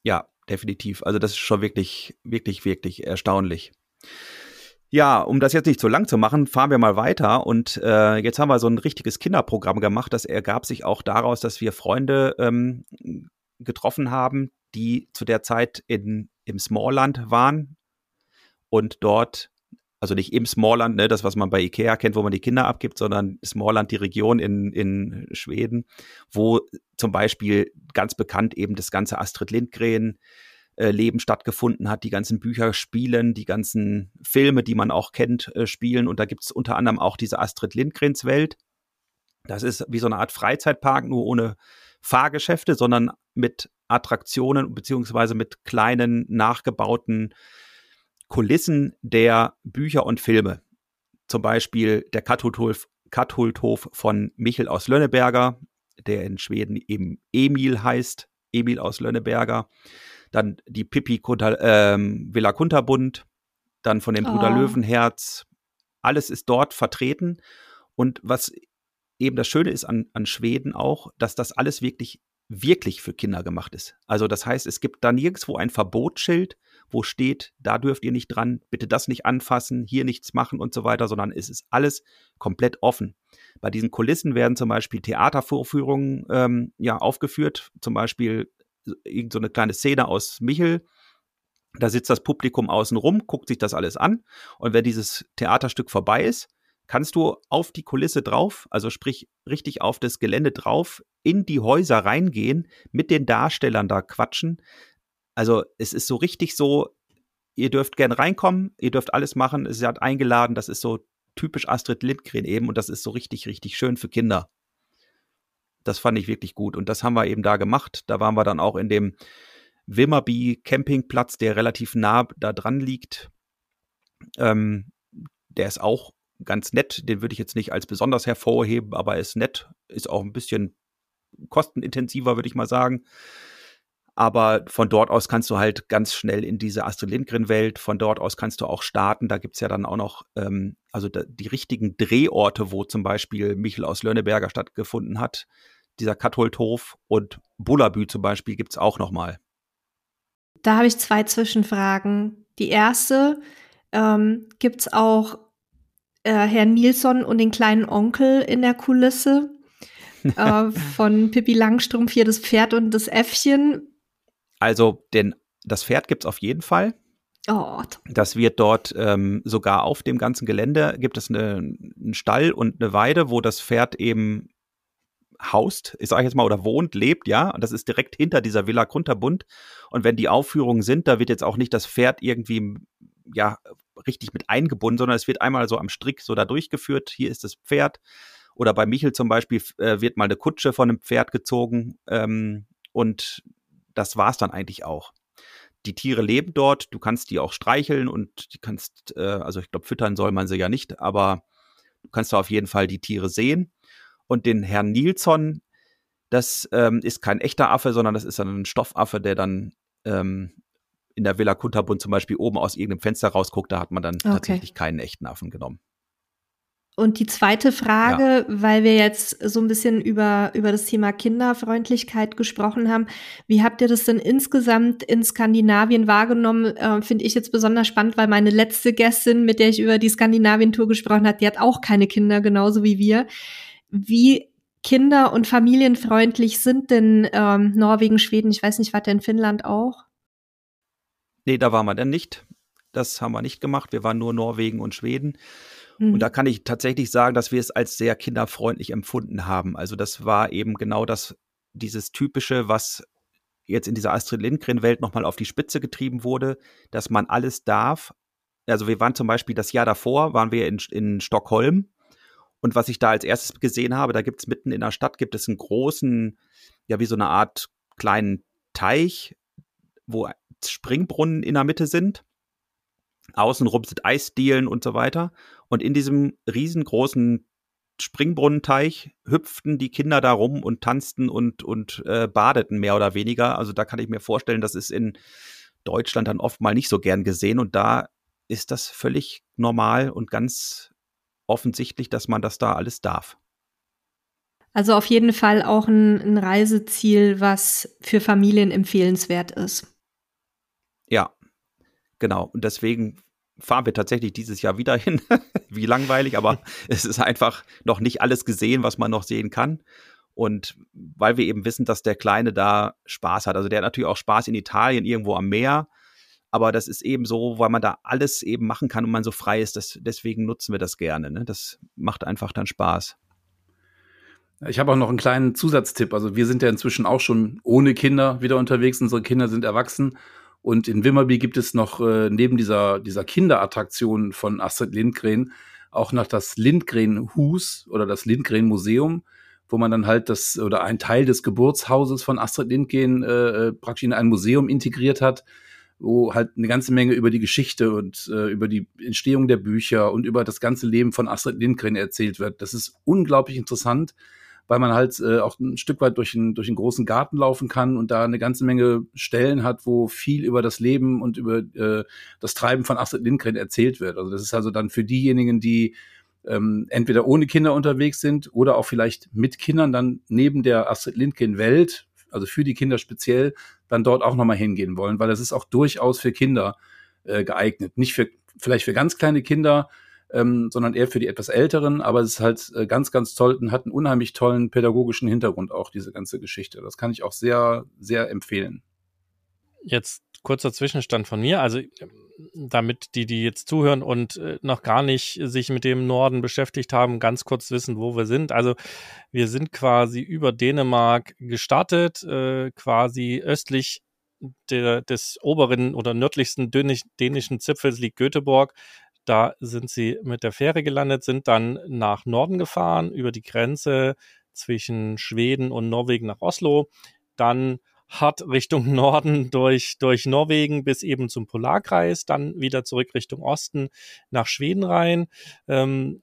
Ja, definitiv. Also das ist schon wirklich, wirklich, wirklich erstaunlich. Ja, um das jetzt nicht zu lang zu machen, fahren wir mal weiter. Und äh, jetzt haben wir so ein richtiges Kinderprogramm gemacht. Das ergab sich auch daraus, dass wir Freunde ähm, getroffen haben, die zu der Zeit in, im Smallland waren und dort also nicht im Smallland, ne, das, was man bei Ikea kennt, wo man die Kinder abgibt, sondern Smallland, die Region in, in Schweden, wo zum Beispiel ganz bekannt eben das ganze Astrid Lindgren äh, Leben stattgefunden hat, die ganzen Bücher spielen, die ganzen Filme, die man auch kennt, äh, spielen. Und da gibt es unter anderem auch diese Astrid Lindgrens Welt. Das ist wie so eine Art Freizeitpark, nur ohne Fahrgeschäfte, sondern mit Attraktionen beziehungsweise mit kleinen nachgebauten Kulissen der Bücher und Filme. Zum Beispiel der Katthulthof, Katthulthof von Michel aus Lönneberger, der in Schweden eben Emil heißt, Emil aus Lönneberger. Dann die Pippi Kunter, ähm, Villa Kunterbund, dann von dem Bruder oh. Löwenherz. Alles ist dort vertreten. Und was eben das Schöne ist an, an Schweden auch, dass das alles wirklich, wirklich für Kinder gemacht ist. Also das heißt, es gibt da nirgendwo ein Verbotsschild, wo steht, da dürft ihr nicht dran, bitte das nicht anfassen, hier nichts machen und so weiter, sondern es ist alles komplett offen. Bei diesen Kulissen werden zum Beispiel Theatervorführungen ähm, ja aufgeführt, zum Beispiel irgend so eine kleine Szene aus Michel. Da sitzt das Publikum außen rum, guckt sich das alles an und wenn dieses Theaterstück vorbei ist, kannst du auf die Kulisse drauf, also sprich richtig auf das Gelände drauf, in die Häuser reingehen, mit den Darstellern da quatschen. Also es ist so richtig so, ihr dürft gern reinkommen, ihr dürft alles machen, sie hat eingeladen, das ist so typisch Astrid Lindgren eben und das ist so richtig, richtig schön für Kinder. Das fand ich wirklich gut und das haben wir eben da gemacht. Da waren wir dann auch in dem Wimmerby Campingplatz, der relativ nah da dran liegt. Ähm, der ist auch ganz nett. Den würde ich jetzt nicht als besonders hervorheben, aber er ist nett. Ist auch ein bisschen kostenintensiver, würde ich mal sagen. Aber von dort aus kannst du halt ganz schnell in diese Astrid Lindgren-Welt. Von dort aus kannst du auch starten. Da gibt's ja dann auch noch ähm, also da, die richtigen Drehorte, wo zum Beispiel Michel aus Lönneberger stattgefunden hat. Dieser Katholdhof und Bullabü zum Beispiel gibt's auch noch mal.
Da habe ich zwei Zwischenfragen. Die erste, ähm, gibt's auch äh, Herrn Nilsson und den kleinen Onkel in der Kulisse? äh, von Pippi Langstrumpf hier das Pferd und das Äffchen.
Also den, das Pferd gibt's auf jeden Fall. Oh. Das wird dort ähm, sogar auf dem ganzen Gelände gibt es eine, einen Stall und eine Weide, wo das Pferd eben haust, ich sage jetzt mal, oder wohnt, lebt, ja. Und das ist direkt hinter dieser Villa Kunterbund. Und wenn die Aufführungen sind, da wird jetzt auch nicht das Pferd irgendwie, ja, richtig mit eingebunden, sondern es wird einmal so am Strick so da durchgeführt. Hier ist das Pferd. Oder bei Michel zum Beispiel äh, wird mal eine Kutsche von einem Pferd gezogen. Ähm, und das war's dann eigentlich auch. Die Tiere leben dort, du kannst die auch streicheln und die kannst, äh, also ich glaube, füttern soll man sie ja nicht, aber du kannst da auf jeden Fall die Tiere sehen. Und den Herrn Nilsson, das ähm, ist kein echter Affe, sondern das ist dann ein Stoffaffe, der dann ähm, in der Villa Kunterbund zum Beispiel oben aus irgendeinem Fenster rausguckt. Da hat man dann okay. tatsächlich keinen echten Affen genommen.
Und die zweite Frage, ja. weil wir jetzt so ein bisschen über, über das Thema Kinderfreundlichkeit gesprochen haben. Wie habt ihr das denn insgesamt in Skandinavien wahrgenommen? Äh, Finde ich jetzt besonders spannend, weil meine letzte Gästin, mit der ich über die Skandinavien-Tour gesprochen hat, die hat auch keine Kinder, genauso wie wir. Wie kinder- und familienfreundlich sind denn ähm, Norwegen, Schweden? Ich weiß nicht, war der in Finnland auch?
Nee, da waren wir denn nicht. Das haben wir nicht gemacht. Wir waren nur Norwegen und Schweden. Mhm. Und da kann ich tatsächlich sagen, dass wir es als sehr kinderfreundlich empfunden haben. Also das war eben genau das, dieses typische, was jetzt in dieser Astrid Lindgren-Welt nochmal auf die Spitze getrieben wurde, dass man alles darf. Also wir waren zum Beispiel das Jahr davor, waren wir in, in Stockholm. Und was ich da als erstes gesehen habe, da gibt es mitten in der Stadt, gibt es einen großen, ja, wie so eine Art kleinen Teich, wo Springbrunnen in der Mitte sind. Außenrum sind Eisdielen und so weiter. Und in diesem riesengroßen Springbrunnenteich hüpften die Kinder da rum und tanzten und, und äh, badeten mehr oder weniger. Also da kann ich mir vorstellen, das ist in Deutschland dann oft mal nicht so gern gesehen. Und da ist das völlig normal und ganz offensichtlich, dass man das da alles darf.
Also auf jeden Fall auch ein, ein Reiseziel, was für Familien empfehlenswert ist.
Ja, genau. Und deswegen fahren wir tatsächlich dieses Jahr wieder hin. Wie langweilig, aber es ist einfach noch nicht alles gesehen, was man noch sehen kann. Und weil wir eben wissen, dass der Kleine da Spaß hat. Also der hat natürlich auch Spaß in Italien, irgendwo am Meer. Aber das ist eben so, weil man da alles eben machen kann und man so frei ist. Das, deswegen nutzen wir das gerne. Ne? Das macht einfach dann Spaß.
Ich habe auch noch einen kleinen Zusatztipp. Also wir sind ja inzwischen auch schon ohne Kinder wieder unterwegs. Unsere Kinder sind erwachsen. Und in Wimmerby gibt es noch äh, neben dieser, dieser Kinderattraktion von Astrid Lindgren auch noch das Lindgren-Hus oder das Lindgren-Museum, wo man dann halt das oder ein Teil des Geburtshauses von Astrid Lindgren äh, äh, praktisch in ein Museum integriert hat, wo halt eine ganze Menge über die Geschichte und äh, über die Entstehung der Bücher und über das ganze Leben von Astrid Lindgren erzählt wird. Das ist unglaublich interessant weil man halt äh, auch ein Stück weit durch, einen durch einen großen Garten laufen kann und da eine ganze Menge Stellen hat, wo viel über das Leben und über äh, das Treiben von Astrid Lindgren erzählt wird. Also das ist also dann für diejenigen, die ähm, entweder ohne Kinder unterwegs sind oder auch vielleicht mit Kindern dann neben der Astrid Lindgren Welt, also für die Kinder speziell, dann dort auch nochmal hingehen wollen, weil das ist auch durchaus für Kinder äh, geeignet. Nicht für, vielleicht für ganz kleine Kinder, ähm, sondern eher für die etwas Älteren. Aber es ist halt äh, ganz, ganz toll und hat einen unheimlich tollen pädagogischen Hintergrund auch, diese ganze Geschichte. Das kann ich auch sehr, sehr empfehlen.
Jetzt kurzer Zwischenstand von mir. Also damit die, die jetzt zuhören und äh, noch gar nicht sich mit dem Norden beschäftigt haben, ganz kurz wissen, wo wir sind. Also wir sind quasi über Dänemark gestartet, äh, quasi östlich der, des oberen oder nördlichsten dänischen Zipfels liegt Göteborg. Da sind sie mit der Fähre gelandet, sind dann nach Norden gefahren, über die Grenze zwischen Schweden und Norwegen nach Oslo. Dann hat Richtung Norden durch, durch Norwegen bis eben zum Polarkreis, dann wieder zurück Richtung Osten nach Schweden rein. Ähm,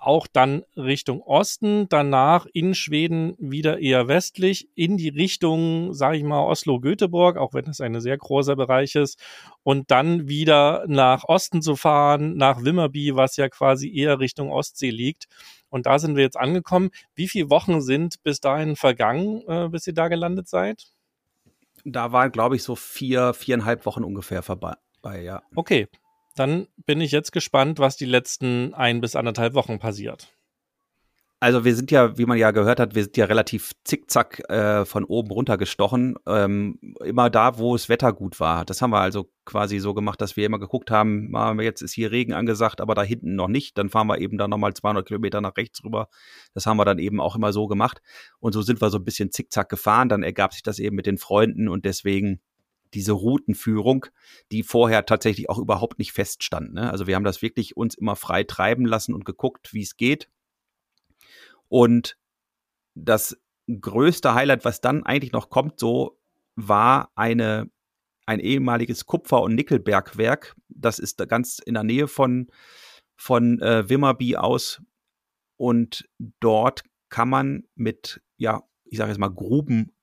auch dann Richtung Osten, danach in Schweden wieder eher westlich in die Richtung, sage ich mal, Oslo-Göteborg, auch wenn das ein sehr großer Bereich ist, und dann wieder nach Osten zu fahren, nach Wimmerby, was ja quasi eher Richtung Ostsee liegt. Und da sind wir jetzt angekommen. Wie viele Wochen sind bis dahin vergangen, äh, bis ihr da gelandet seid?
Da waren, glaube ich, so vier, viereinhalb Wochen ungefähr vorbei, ja.
Okay, dann bin ich jetzt gespannt, was die letzten ein bis anderthalb Wochen passiert.
Also wir sind ja, wie man ja gehört hat, wir sind ja relativ zickzack äh, von oben runter gestochen. Ähm, immer da, wo es Wetter gut war. Das haben wir also quasi so gemacht, dass wir immer geguckt haben, ah, jetzt ist hier Regen angesagt, aber da hinten noch nicht. Dann fahren wir eben da nochmal 200 Kilometer nach rechts rüber. Das haben wir dann eben auch immer so gemacht. Und so sind wir so ein bisschen zickzack gefahren. Dann ergab sich das eben mit den Freunden und deswegen diese Routenführung, die vorher tatsächlich auch überhaupt nicht feststand. Ne? Also wir haben das wirklich uns immer frei treiben lassen und geguckt, wie es geht. Und das größte Highlight, was dann eigentlich noch kommt, so war eine ein ehemaliges Kupfer- und Nickelbergwerk. Das ist da ganz in der Nähe von von äh, Wimmerby aus und dort kann man mit ja ich sage jetzt mal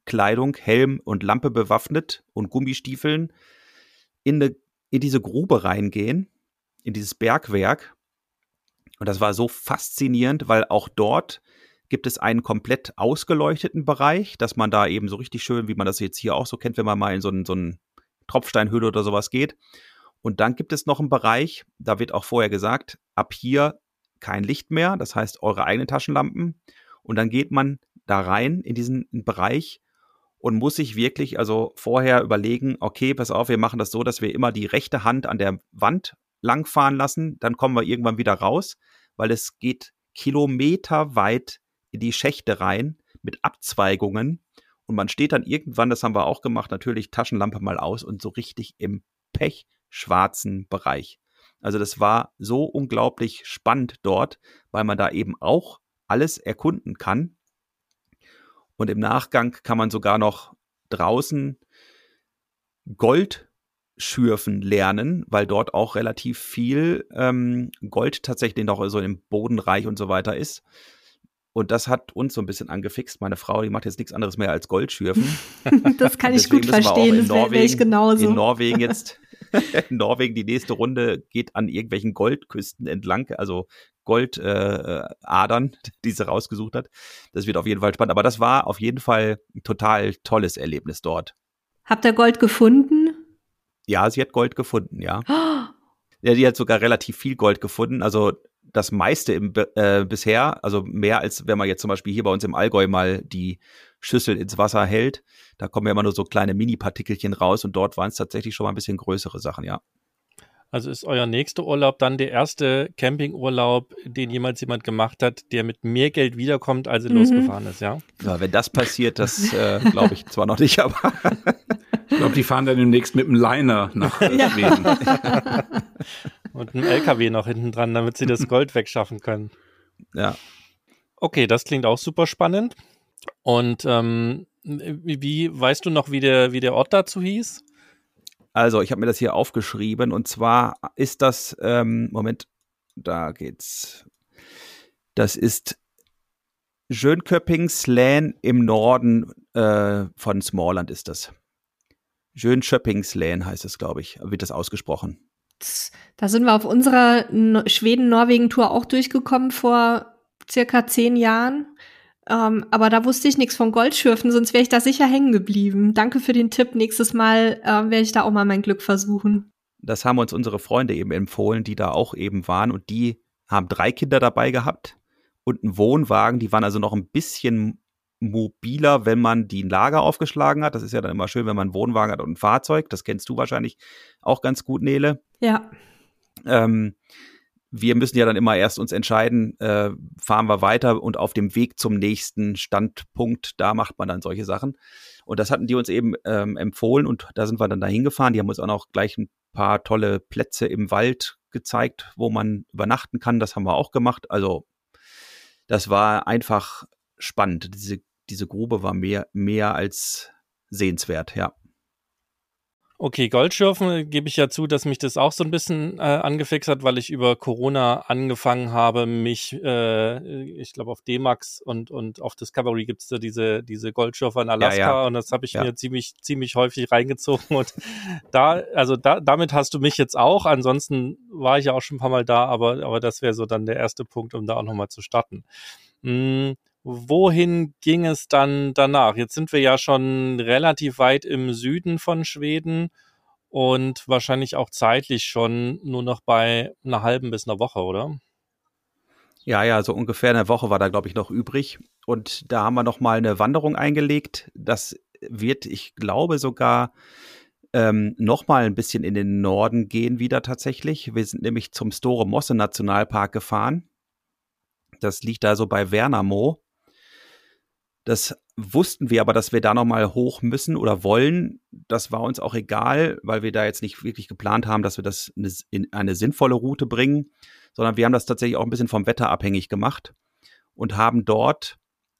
Grubenkleidung, Helm und Lampe bewaffnet und Gummistiefeln in, de, in diese Grube reingehen, in dieses Bergwerk. Und das war so faszinierend, weil auch dort gibt es einen komplett ausgeleuchteten Bereich, dass man da eben so richtig schön, wie man das jetzt hier auch so kennt, wenn man mal in so einen, so einen Tropfsteinhöhle oder sowas geht. Und dann gibt es noch einen Bereich, da wird auch vorher gesagt, ab hier kein Licht mehr, das heißt eure eigenen Taschenlampen. Und dann geht man da rein in diesen Bereich und muss sich wirklich also vorher überlegen, okay, pass auf, wir machen das so, dass wir immer die rechte Hand an der Wand langfahren lassen, dann kommen wir irgendwann wieder raus, weil es geht kilometerweit in die Schächte rein mit Abzweigungen und man steht dann irgendwann, das haben wir auch gemacht, natürlich Taschenlampe mal aus und so richtig im pechschwarzen Bereich. Also das war so unglaublich spannend dort, weil man da eben auch alles erkunden kann und im Nachgang kann man sogar noch draußen Gold schürfen lernen, weil dort auch relativ viel ähm, Gold tatsächlich noch so im Bodenreich und so weiter ist. Und das hat uns so ein bisschen angefixt. Meine Frau, die macht jetzt nichts anderes mehr als Gold schürfen.
das kann ich gut verstehen, das wäre ich genauso.
In Norwegen jetzt, in Norwegen die nächste Runde geht an irgendwelchen Goldküsten entlang, also Goldadern, äh, die sie rausgesucht hat. Das wird auf jeden Fall spannend. Aber das war auf jeden Fall ein total tolles Erlebnis dort.
Habt ihr Gold gefunden?
Ja, sie hat Gold gefunden, ja. Oh. Ja, die hat sogar relativ viel Gold gefunden. Also das meiste im, äh, bisher, also mehr als wenn man jetzt zum Beispiel hier bei uns im Allgäu mal die Schüssel ins Wasser hält. Da kommen ja immer nur so kleine Mini-Partikelchen raus und dort waren es tatsächlich schon mal ein bisschen größere Sachen, ja.
Also ist euer nächster Urlaub dann der erste Campingurlaub, den jemals jemand gemacht hat, der mit mehr Geld wiederkommt, als er mhm. losgefahren ist, ja?
Ja, wenn das passiert, das äh, glaube ich zwar noch nicht, aber.
ich glaube, die fahren dann demnächst mit dem Liner nach Schweden.
Und einem LKW noch hinten dran, damit sie das Gold wegschaffen können.
Ja.
Okay, das klingt auch super spannend. Und ähm, wie weißt du noch, wie der, wie der Ort dazu hieß?
Also, ich habe mir das hier aufgeschrieben und zwar ist das, ähm, Moment, da geht's. Das ist Schönköpingslän im Norden äh, von Smallland ist das. Schönköpingslän heißt es, glaube ich, wird das ausgesprochen.
Da sind wir auf unserer Schweden-Norwegen-Tour auch durchgekommen vor circa zehn Jahren. Ähm, aber da wusste ich nichts von Goldschürfen, sonst wäre ich da sicher hängen geblieben. Danke für den Tipp. Nächstes Mal äh, werde ich da auch mal mein Glück versuchen.
Das haben uns unsere Freunde eben empfohlen, die da auch eben waren und die haben drei Kinder dabei gehabt und einen Wohnwagen. Die waren also noch ein bisschen mobiler, wenn man die Lager aufgeschlagen hat. Das ist ja dann immer schön, wenn man einen Wohnwagen hat und ein Fahrzeug. Das kennst du wahrscheinlich auch ganz gut, Nele.
Ja.
Ähm, wir müssen ja dann immer erst uns entscheiden, äh, fahren wir weiter und auf dem Weg zum nächsten Standpunkt, da macht man dann solche Sachen. Und das hatten die uns eben ähm, empfohlen und da sind wir dann dahin gefahren. Die haben uns auch noch gleich ein paar tolle Plätze im Wald gezeigt, wo man übernachten kann. Das haben wir auch gemacht. Also das war einfach spannend. Diese, diese Grube war mehr, mehr als sehenswert, ja.
Okay, Goldschürfen äh, gebe ich ja zu, dass mich das auch so ein bisschen äh, angefixt hat, weil ich über Corona angefangen habe, mich, äh, ich glaube auf D-Max und, und auf Discovery gibt es da diese, diese Goldschürfer in Alaska ja, ja. und das habe ich ja. mir ziemlich, ziemlich häufig reingezogen und da, also da, damit hast du mich jetzt auch. Ansonsten war ich ja auch schon ein paar Mal da, aber, aber das wäre so dann der erste Punkt, um da auch nochmal zu starten. Hm, wohin ging es dann danach? Jetzt sind wir ja schon relativ weit im Süden von Schweden und wahrscheinlich auch zeitlich schon nur noch bei einer halben bis einer Woche, oder?
Ja, ja, so ungefähr eine Woche war da, glaube ich, noch übrig. Und da haben wir noch mal eine Wanderung eingelegt. Das wird, ich glaube, sogar ähm, noch mal ein bisschen in den Norden gehen wieder tatsächlich. Wir sind nämlich zum Store Mosse Nationalpark gefahren. Das liegt da so bei Wernamo. Das wussten wir aber, dass wir da nochmal hoch müssen oder wollen. Das war uns auch egal, weil wir da jetzt nicht wirklich geplant haben, dass wir das in eine sinnvolle Route bringen, sondern wir haben das tatsächlich auch ein bisschen vom Wetter abhängig gemacht und haben dort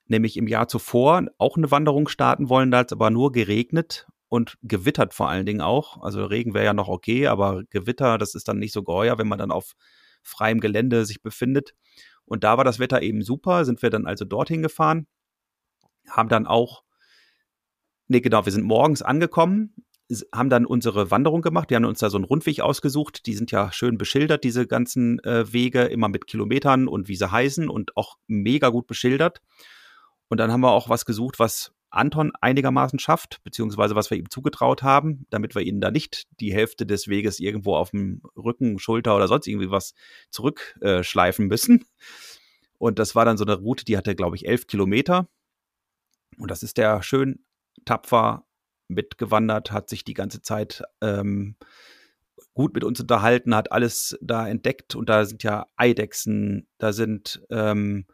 nämlich im Jahr zuvor auch eine Wanderung starten wollen, da hat es aber nur geregnet und gewittert vor allen Dingen auch. Also Regen wäre ja noch okay, aber Gewitter, das ist dann nicht so geheuer, wenn man dann auf freiem Gelände sich befindet. Und da war das Wetter eben super, sind wir dann also dorthin gefahren haben dann auch, nee, genau, wir sind morgens angekommen, haben dann unsere Wanderung gemacht. Wir haben uns da so einen Rundweg ausgesucht. Die sind ja schön beschildert, diese ganzen äh, Wege, immer mit Kilometern und wie sie heißen und auch mega gut beschildert. Und dann haben wir auch was gesucht, was Anton einigermaßen schafft, beziehungsweise was wir ihm zugetraut haben, damit wir ihn da nicht die Hälfte des Weges irgendwo auf dem Rücken, Schulter oder sonst irgendwie was zurückschleifen äh, müssen. Und das war dann so eine Route, die hatte, glaube ich, elf Kilometer. Und das ist der schön tapfer mitgewandert, hat sich die ganze Zeit ähm, gut mit uns unterhalten, hat alles da entdeckt und da sind ja Eidechsen, da sind ähm,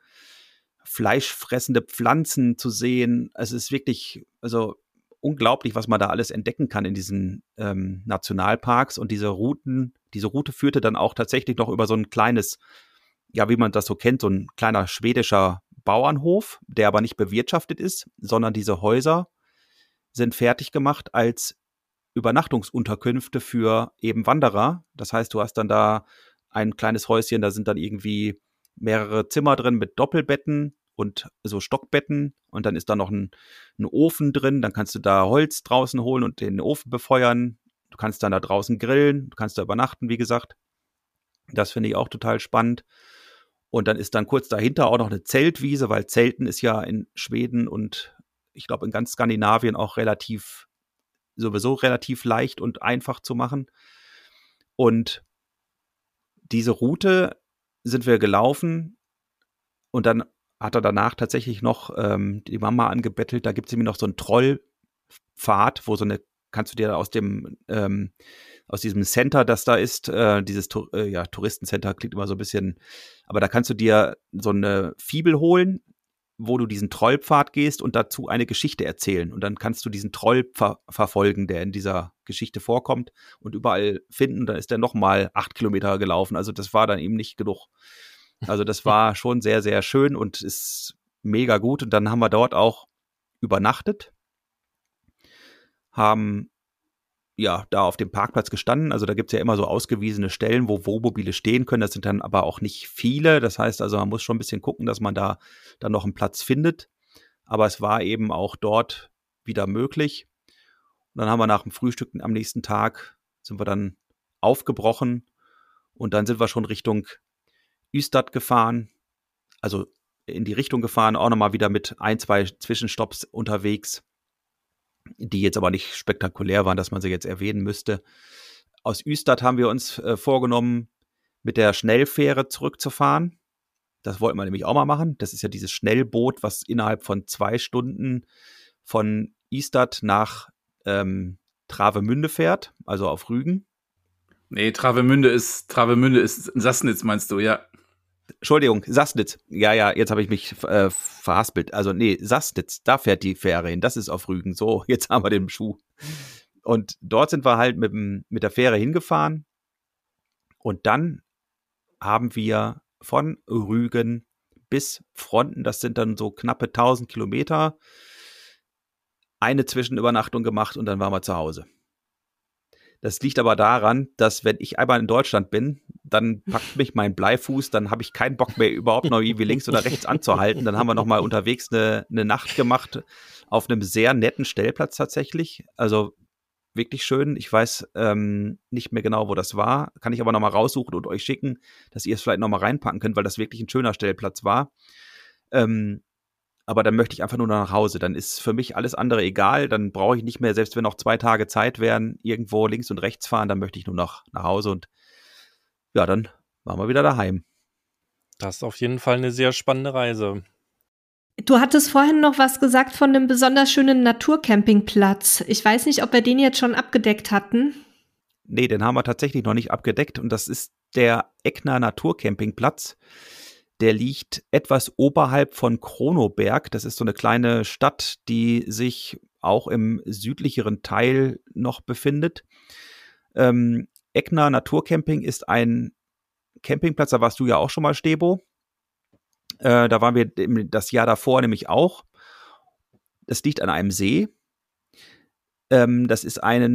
fleischfressende Pflanzen zu sehen. Es ist wirklich, also unglaublich, was man da alles entdecken kann in diesen ähm, Nationalparks und diese Routen, diese Route führte dann auch tatsächlich noch über so ein kleines, ja, wie man das so kennt, so ein kleiner schwedischer Bauernhof, der aber nicht bewirtschaftet ist, sondern diese Häuser sind fertig gemacht als Übernachtungsunterkünfte für eben Wanderer. Das heißt, du hast dann da ein kleines Häuschen, da sind dann irgendwie mehrere Zimmer drin mit Doppelbetten und so Stockbetten und dann ist da noch ein, ein, Ofen drin, dann kannst du da Holz draußen holen und den Ofen befeuern. Du kannst dann da draußen grillen, du kannst da übernachten, wie gesagt. Das finde ich auch total spannend. Und dann ist dann kurz dahinter auch noch eine Zeltwiese, weil Zelten ist ja in Schweden und ich glaube in ganz Skandinavien auch relativ, sowieso relativ leicht und einfach zu machen. Und diese Route sind wir gelaufen und dann hat er danach tatsächlich noch ähm, die Mama angebettelt. Da gibt es nämlich noch so einen Trollpfad, wo so eine, kannst du dir aus dem ähm, aus diesem Center, das da ist, äh, dieses äh, ja, Touristencenter klingt immer so ein bisschen, aber da kannst du dir so eine Fibel holen, wo du diesen Trollpfad gehst und dazu eine Geschichte erzählen. Und dann kannst du diesen Troll ver verfolgen, der in dieser Geschichte vorkommt und überall finden. Dann ist er nochmal acht Kilometer gelaufen. Also das war dann eben nicht genug. Also das war schon sehr, sehr schön und ist mega gut. Und dann haben wir dort auch übernachtet, haben ja, da auf dem Parkplatz gestanden. Also da gibt's ja immer so ausgewiesene Stellen, wo Wohnmobile stehen können. Das sind dann aber auch nicht viele. Das heißt also, man muss schon ein bisschen gucken, dass man da dann noch einen Platz findet. Aber es war eben auch dort wieder möglich. Und dann haben wir nach dem Frühstück am nächsten Tag sind wir dann aufgebrochen und dann sind wir schon Richtung Ystad gefahren. Also in die Richtung gefahren, auch nochmal wieder mit ein, zwei Zwischenstopps unterwegs die jetzt aber nicht spektakulär waren, dass man sie jetzt erwähnen müsste. Aus Üstad haben wir uns äh, vorgenommen, mit der Schnellfähre zurückzufahren. Das wollten wir nämlich auch mal machen. Das ist ja dieses Schnellboot, was innerhalb von zwei Stunden von Istad nach ähm, Travemünde fährt, also auf Rügen.
Nee, Travemünde ist, Travemünde ist Sassnitz, meinst du, ja.
Entschuldigung, Sassnitz. Ja, ja, jetzt habe ich mich äh, verhaspelt. Also nee, Sassnitz, da fährt die Fähre hin. Das ist auf Rügen. So, jetzt haben wir den Schuh. Und dort sind wir halt mit, mit der Fähre hingefahren. Und dann haben wir von Rügen bis Fronten, das sind dann so knappe 1000 Kilometer, eine Zwischenübernachtung gemacht und dann waren wir zu Hause. Das liegt aber daran, dass wenn ich einmal in Deutschland bin, dann packt mich mein Bleifuß, dann habe ich keinen Bock mehr überhaupt noch irgendwie links oder rechts anzuhalten. Dann haben wir noch mal unterwegs eine, eine Nacht gemacht auf einem sehr netten Stellplatz tatsächlich. Also wirklich schön. Ich weiß ähm, nicht mehr genau, wo das war. Kann ich aber noch mal raussuchen und euch schicken, dass ihr es vielleicht noch mal reinpacken könnt, weil das wirklich ein schöner Stellplatz war. Ähm, aber dann möchte ich einfach nur nach Hause. Dann ist für mich alles andere egal. Dann brauche ich nicht mehr, selbst wenn noch zwei Tage Zeit wären, irgendwo links und rechts fahren, dann möchte ich nur noch nach Hause und ja, dann waren wir wieder daheim.
Das ist auf jeden Fall eine sehr spannende Reise.
Du hattest vorhin noch was gesagt von einem besonders schönen Naturcampingplatz. Ich weiß nicht, ob wir den jetzt schon abgedeckt hatten.
Nee, den haben wir tatsächlich noch nicht abgedeckt und das ist der Eckner Naturcampingplatz. Der liegt etwas oberhalb von Kronoberg. Das ist so eine kleine Stadt, die sich auch im südlicheren Teil noch befindet. Ähm, Eckner Naturcamping ist ein Campingplatz, da warst du ja auch schon mal, Stebo. Äh, da waren wir das Jahr davor nämlich auch. Das liegt an einem See. Ähm, das ist eine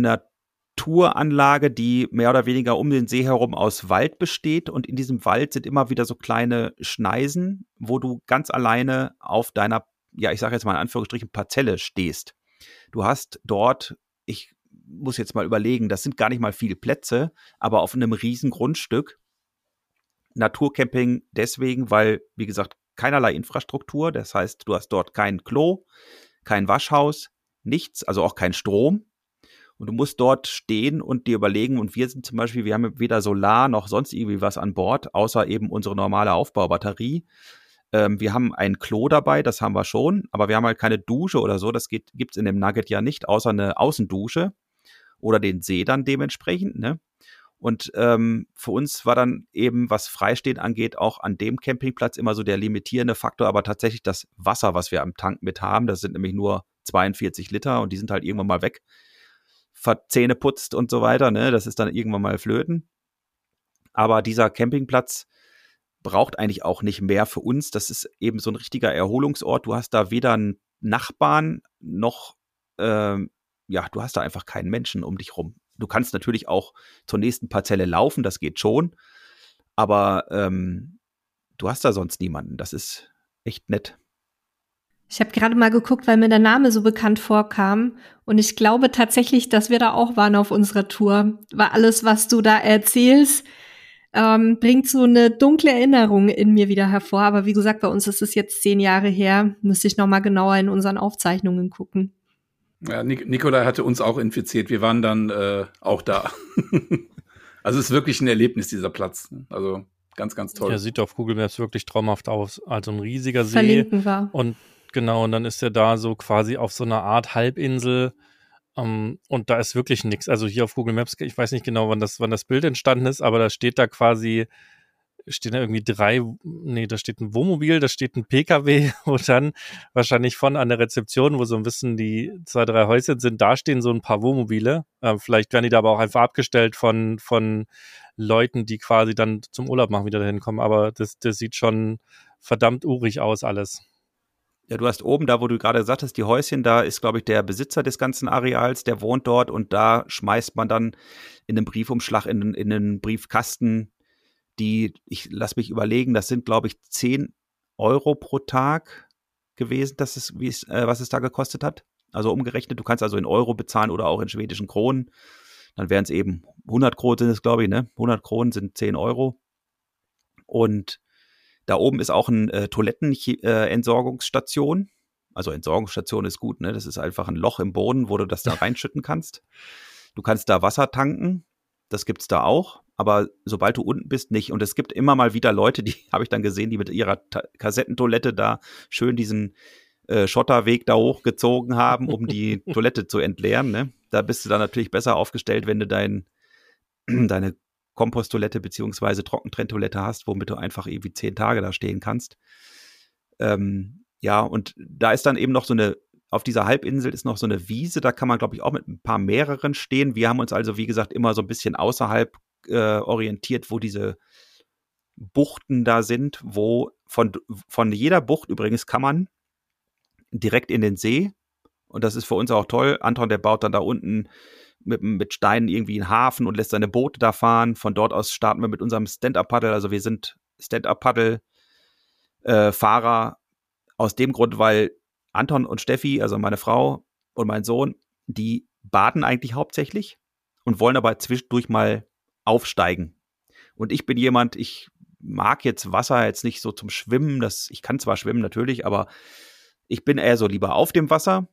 Naturanlage, die mehr oder weniger um den See herum aus Wald besteht. Und in diesem Wald sind immer wieder so kleine Schneisen, wo du ganz alleine auf deiner, ja, ich sage jetzt mal in Anführungsstrichen, Parzelle stehst. Du hast dort, ich muss jetzt mal überlegen, das sind gar nicht mal viele Plätze, aber auf einem riesen Grundstück. Naturcamping deswegen, weil, wie gesagt, keinerlei Infrastruktur. Das heißt, du hast dort kein Klo, kein Waschhaus, nichts, also auch kein Strom. Und du musst dort stehen und dir überlegen, und wir sind zum Beispiel, wir haben weder Solar noch sonst irgendwie was an Bord, außer eben unsere normale Aufbaubatterie. Ähm, wir haben ein Klo dabei, das haben wir schon, aber wir haben halt keine Dusche oder so. Das gibt es in dem Nugget ja nicht, außer eine Außendusche oder den See dann dementsprechend. Ne? Und ähm, für uns war dann eben, was Freistehen angeht, auch an dem Campingplatz immer so der limitierende Faktor, aber tatsächlich das Wasser, was wir am Tank mit haben, das sind nämlich nur 42 Liter und die sind halt irgendwann mal weg Zähne putzt und so weiter, ne? Das ist dann irgendwann mal flöten. Aber dieser Campingplatz braucht eigentlich auch nicht mehr für uns. Das ist eben so ein richtiger Erholungsort. Du hast da weder einen Nachbarn noch, ähm, ja, du hast da einfach keinen Menschen um dich rum. Du kannst natürlich auch zur nächsten Parzelle laufen, das geht schon. Aber ähm, du hast da sonst niemanden. Das ist echt nett.
Ich habe gerade mal geguckt, weil mir der Name so bekannt vorkam. Und ich glaube tatsächlich, dass wir da auch waren auf unserer Tour. Weil alles, was du da erzählst, ähm, bringt so eine dunkle Erinnerung in mir wieder hervor. Aber wie gesagt, bei uns ist es jetzt zehn Jahre her. Müsste ich noch mal genauer in unseren Aufzeichnungen gucken.
Ja, Nik Nikolai hatte uns auch infiziert. Wir waren dann äh, auch da. also es ist wirklich ein Erlebnis, dieser Platz. Also ganz, ganz toll.
Ja, sieht auf Google Maps wirklich traumhaft aus. Also ein riesiger See.
Verlinken wir.
Und Genau, und dann ist er da so quasi auf so einer Art Halbinsel. Um, ähm, und da ist wirklich nichts. Also hier auf Google Maps, ich weiß nicht genau, wann das, wann das Bild entstanden ist, aber da steht da quasi, stehen da irgendwie drei, nee, da steht ein Wohnmobil, da steht ein PKW, wo dann wahrscheinlich von an der Rezeption, wo so ein bisschen die zwei, drei Häuschen sind, da stehen so ein paar Wohnmobile. Äh, vielleicht werden die da aber auch einfach abgestellt von, von Leuten, die quasi dann zum Urlaub machen, wieder dahin kommen. Aber das, das sieht schon verdammt urig aus alles.
Ja, du hast oben, da wo du gerade sagtest, die Häuschen, da ist, glaube ich, der Besitzer des ganzen Areals, der wohnt dort und da schmeißt man dann in den Briefumschlag, in, in den Briefkasten, die, ich lass mich überlegen, das sind, glaube ich, 10 Euro pro Tag gewesen, das ist, wie es, äh, was es da gekostet hat. Also umgerechnet, du kannst also in Euro bezahlen oder auch in schwedischen Kronen. Dann wären es eben 100 Kronen sind es, glaube ich, ne? 100 Kronen sind 10 Euro. Und da oben ist auch eine äh, Toilettenentsorgungsstation. Äh, also Entsorgungsstation ist gut, ne? Das ist einfach ein Loch im Boden, wo du das da reinschütten kannst. Du kannst da Wasser tanken. Das gibt's da auch. Aber sobald du unten bist, nicht. Und es gibt immer mal wieder Leute, die habe ich dann gesehen, die mit ihrer Ta Kassettentoilette da schön diesen äh, Schotterweg da hochgezogen haben, um die Toilette zu entleeren. Ne? Da bist du dann natürlich besser aufgestellt, wenn du dein, deine Komposttoilette beziehungsweise Trockentrenntoilette hast, womit du einfach irgendwie zehn Tage da stehen kannst. Ähm, ja, und da ist dann eben noch so eine, auf dieser Halbinsel ist noch so eine Wiese, da kann man, glaube ich, auch mit ein paar mehreren stehen. Wir haben uns also, wie gesagt, immer so ein bisschen außerhalb äh, orientiert, wo diese Buchten da sind, wo von, von jeder Bucht übrigens kann man direkt in den See Und das ist für uns auch toll. Anton, der baut dann da unten mit, mit Steinen irgendwie einen Hafen und lässt seine Boote da fahren. Von dort aus starten wir mit unserem Stand-Up-Paddle. Also wir sind Stand-Up-Paddle-Fahrer aus dem Grund, weil Anton und Steffi, also meine Frau und mein Sohn, die baden eigentlich hauptsächlich und wollen aber zwischendurch mal aufsteigen. Und ich bin jemand, ich mag jetzt Wasser jetzt nicht so zum Schwimmen. Das, ich kann zwar schwimmen natürlich, aber ich bin eher so lieber auf dem Wasser.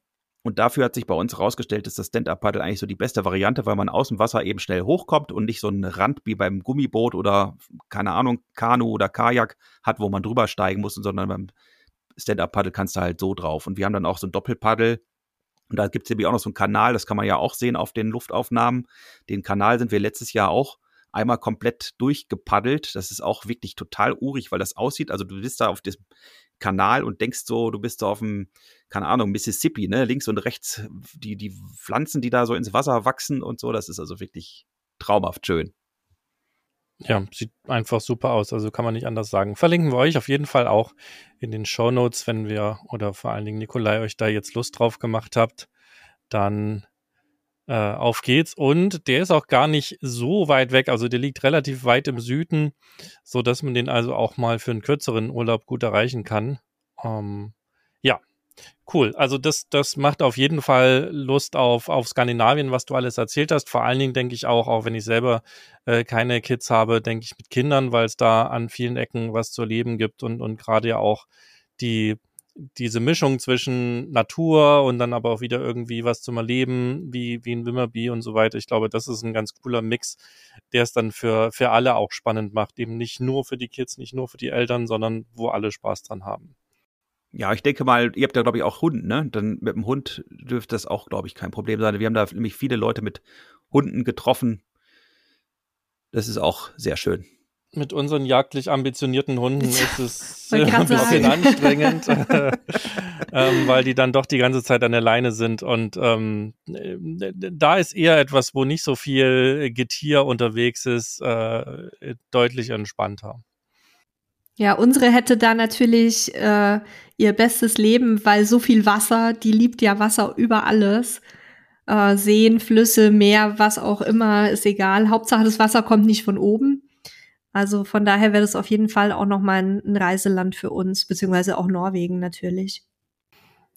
Und dafür hat sich bei uns herausgestellt, dass das Stand-Up-Paddle eigentlich so die beste Variante, weil man aus dem Wasser eben schnell hochkommt und nicht so einen Rand wie beim Gummiboot oder, keine Ahnung, Kanu oder Kajak hat, wo man drüber steigen muss, sondern beim Stand-Up-Paddle kannst du halt so drauf. Und wir haben dann auch so ein Doppelpaddel. Und da gibt es nämlich auch noch so einen Kanal, das kann man ja auch sehen auf den Luftaufnahmen. Den Kanal sind wir letztes Jahr auch einmal komplett durchgepaddelt. Das ist auch wirklich total urig, weil das aussieht. Also du bist da auf dem Kanal und denkst so, du bist da auf dem, keine Ahnung, Mississippi, ne? Links und rechts die, die Pflanzen, die da so ins Wasser wachsen und so. Das ist also wirklich traumhaft schön.
Ja, sieht einfach super aus, also kann man nicht anders sagen. Verlinken wir euch auf jeden Fall auch in den Show Notes, wenn wir oder vor allen Dingen Nikolai euch da jetzt Lust drauf gemacht habt, dann äh, auf geht's. Und der ist auch gar nicht so weit weg. Also der liegt relativ weit im Süden, so dass man den also auch mal für einen kürzeren Urlaub gut erreichen kann. Ähm, ja, cool. Also das, das macht auf jeden Fall Lust auf, auf Skandinavien, was du alles erzählt hast. Vor allen Dingen denke ich auch, auch wenn ich selber äh, keine Kids habe, denke ich mit Kindern, weil es da an vielen Ecken was zu erleben gibt und, und gerade ja auch die diese Mischung zwischen Natur und dann aber auch wieder irgendwie was zum Erleben, wie, wie in Wimmerby und so weiter. Ich glaube, das ist ein ganz cooler Mix, der es dann für, für alle auch spannend macht. Eben nicht nur für die Kids, nicht nur für die Eltern, sondern wo alle Spaß dran haben.
Ja, ich denke mal, ihr habt ja, glaube ich, auch Hund, ne? Dann mit dem Hund dürfte das auch, glaube ich, kein Problem sein. Wir haben da nämlich viele Leute mit Hunden getroffen. Das ist auch sehr schön
mit unseren jagdlich ambitionierten Hunden ist es ein bisschen anstrengend, ähm, weil die dann doch die ganze Zeit an der Leine sind. Und ähm, da ist eher etwas, wo nicht so viel Getier unterwegs ist, äh, deutlich entspannter.
Ja, unsere hätte da natürlich äh, ihr bestes Leben, weil so viel Wasser, die liebt ja Wasser über alles. Äh, Seen, Flüsse, Meer, was auch immer, ist egal. Hauptsache das Wasser kommt nicht von oben. Also von daher wäre das auf jeden Fall auch nochmal ein, ein Reiseland für uns, beziehungsweise auch Norwegen natürlich.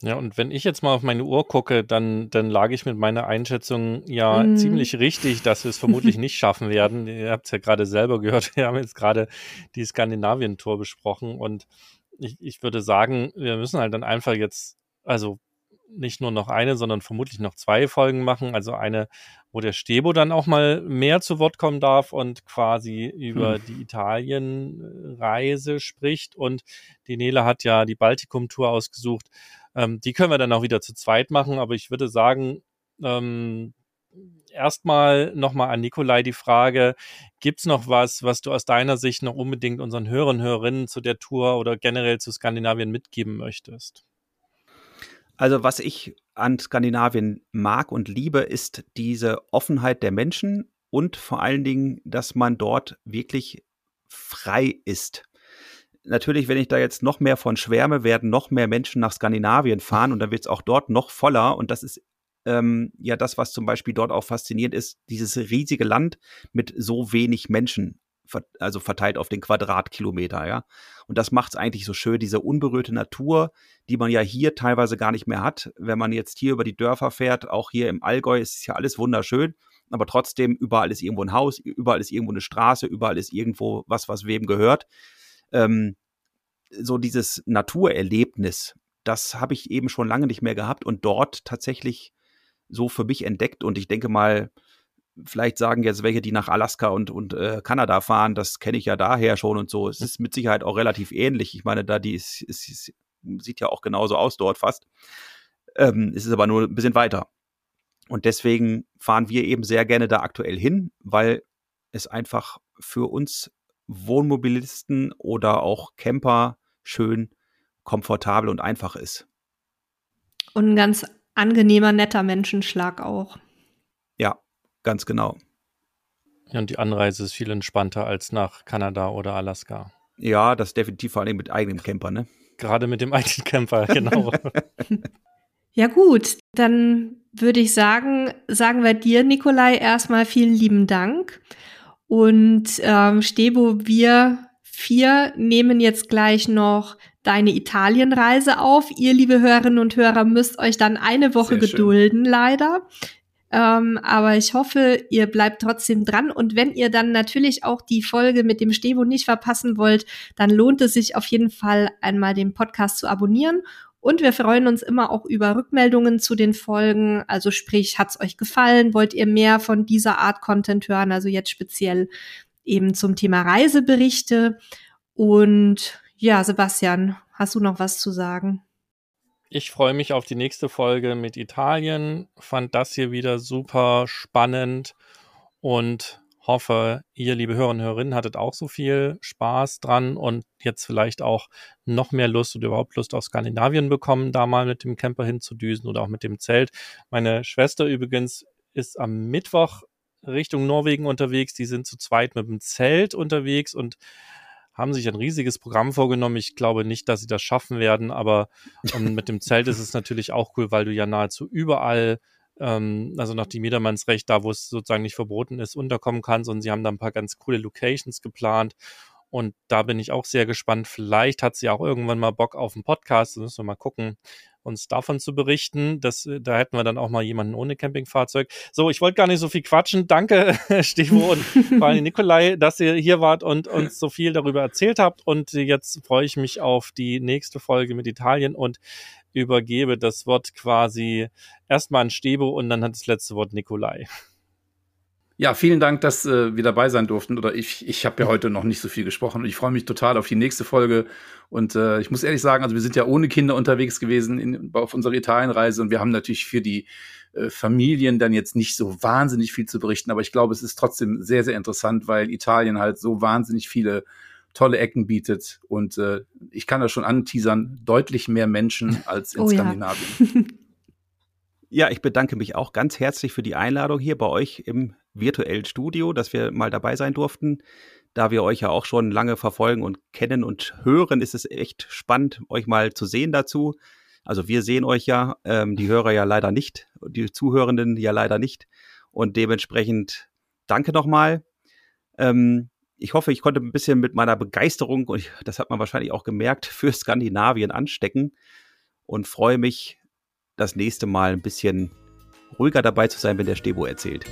Ja, und wenn ich jetzt mal auf meine Uhr gucke, dann, dann lag ich mit meiner Einschätzung ja mm. ziemlich richtig, dass wir es vermutlich nicht schaffen werden. Ihr habt es ja gerade selber gehört, wir haben jetzt gerade die Skandinavien-Tour besprochen und ich, ich würde sagen, wir müssen halt dann einfach jetzt, also nicht nur noch eine, sondern vermutlich noch zwei Folgen machen. Also eine, wo der Stebo dann auch mal mehr zu Wort kommen darf und quasi über hm. die Italienreise spricht. Und die Nele hat ja die Baltikum-Tour ausgesucht. Ähm, die können wir dann auch wieder zu zweit machen. Aber ich würde sagen, ähm, erstmal nochmal an Nikolai die Frage, gibt's noch was, was du aus deiner Sicht noch unbedingt unseren Hörern Hörerinnen zu der Tour oder generell zu Skandinavien mitgeben möchtest?
Also was ich an Skandinavien mag und liebe, ist diese Offenheit der Menschen und vor allen Dingen, dass man dort wirklich frei ist. Natürlich, wenn ich da jetzt noch mehr von schwärme, werden noch mehr Menschen nach Skandinavien fahren und dann wird es auch dort noch voller. Und das ist ähm, ja das, was zum Beispiel dort auch faszinierend ist, dieses riesige Land mit so wenig Menschen also verteilt auf den Quadratkilometer, ja. Und das macht es eigentlich so schön, diese unberührte Natur, die man ja hier teilweise gar nicht mehr hat. Wenn man jetzt hier über die Dörfer fährt, auch hier im Allgäu ist ja alles wunderschön, aber trotzdem überall ist irgendwo ein Haus, überall ist irgendwo eine Straße, überall ist irgendwo was, was wem gehört. Ähm, so dieses Naturerlebnis, das habe ich eben schon lange nicht mehr gehabt und dort tatsächlich so für mich entdeckt. Und ich denke mal, vielleicht sagen jetzt welche, die nach Alaska und, und äh, Kanada fahren, das kenne ich ja daher schon und so. Es ist mit Sicherheit auch relativ ähnlich. Ich meine, da die ist, ist, ist sieht ja auch genauso aus dort fast. Ähm, es ist aber nur ein bisschen weiter. Und deswegen fahren wir eben sehr gerne da aktuell hin, weil es einfach für uns Wohnmobilisten oder auch Camper schön komfortabel und einfach ist.
Und ein ganz angenehmer, netter Menschenschlag auch.
Ganz genau.
Ja, und die Anreise ist viel entspannter als nach Kanada oder Alaska.
Ja, das definitiv vor allem mit eigenem Camper, ne?
Gerade mit dem eigenen Camper, genau.
ja gut, dann würde ich sagen, sagen wir dir, Nikolai, erstmal vielen lieben Dank. Und ähm, Stebo, wir vier nehmen jetzt gleich noch deine Italienreise auf. Ihr, liebe Hörerinnen und Hörer, müsst euch dann eine Woche Sehr gedulden, schön. leider. Ähm, aber ich hoffe, ihr bleibt trotzdem dran. Und wenn ihr dann natürlich auch die Folge mit dem Stevo nicht verpassen wollt, dann lohnt es sich auf jeden Fall einmal den Podcast zu abonnieren. Und wir freuen uns immer auch über Rückmeldungen zu den Folgen. Also sprich, hat's euch gefallen? Wollt ihr mehr von dieser Art Content hören? Also jetzt speziell eben zum Thema Reiseberichte. Und ja, Sebastian, hast du noch was zu sagen?
Ich freue mich auf die nächste Folge mit Italien. Fand das hier wieder super spannend und hoffe, ihr, liebe Hörer und Hörerinnen, hattet auch so viel Spaß dran und jetzt vielleicht auch noch mehr Lust oder überhaupt Lust auf Skandinavien bekommen, da mal mit dem Camper hinzudüsen oder auch mit dem Zelt. Meine Schwester übrigens ist am Mittwoch Richtung Norwegen unterwegs. Die sind zu zweit mit dem Zelt unterwegs und haben sich ein riesiges Programm vorgenommen. Ich glaube nicht, dass sie das schaffen werden, aber ähm, mit dem Zelt ist es natürlich auch cool, weil du ja nahezu überall, ähm, also nach dem Jedermannsrecht, da wo es sozusagen nicht verboten ist, unterkommen kannst. Und sie haben da ein paar ganz coole Locations geplant. Und da bin ich auch sehr gespannt. Vielleicht hat sie auch irgendwann mal Bock auf einen Podcast. Da müssen wir mal gucken, uns davon zu berichten. Das, äh, da hätten wir dann auch mal jemanden ohne Campingfahrzeug. So, ich wollte gar nicht so viel quatschen. Danke, Stevo und vor allem Nikolai, dass ihr hier wart und uns so viel darüber erzählt habt. Und jetzt freue ich mich auf die nächste Folge mit Italien und übergebe das Wort quasi erstmal an Stebo und dann hat das letzte Wort Nikolai.
Ja, vielen Dank, dass äh, wir dabei sein durften. Oder ich, ich habe ja heute noch nicht so viel gesprochen und ich freue mich total auf die nächste Folge. Und äh, ich muss ehrlich sagen, also wir sind ja ohne Kinder unterwegs gewesen in, auf unserer Italienreise und wir haben natürlich für die äh, Familien dann jetzt nicht so wahnsinnig viel zu berichten, aber ich glaube, es ist trotzdem sehr, sehr interessant, weil Italien halt so wahnsinnig viele tolle Ecken bietet. Und äh, ich kann das schon anteasern, deutlich mehr Menschen als in oh, Skandinavien. Ja.
Ja, ich bedanke mich auch ganz herzlich für die Einladung hier bei euch im virtuellen Studio, dass wir mal dabei sein durften. Da wir euch ja auch schon lange verfolgen und kennen und hören, ist es echt spannend, euch mal zu sehen dazu. Also wir sehen euch ja, ähm, die Hörer ja leider nicht, die Zuhörenden ja leider nicht. Und dementsprechend danke nochmal. Ähm, ich hoffe, ich konnte ein bisschen mit meiner Begeisterung, und das hat man wahrscheinlich auch gemerkt, für Skandinavien anstecken und freue mich, das nächste Mal ein bisschen ruhiger dabei zu sein, wenn der Stebo erzählt.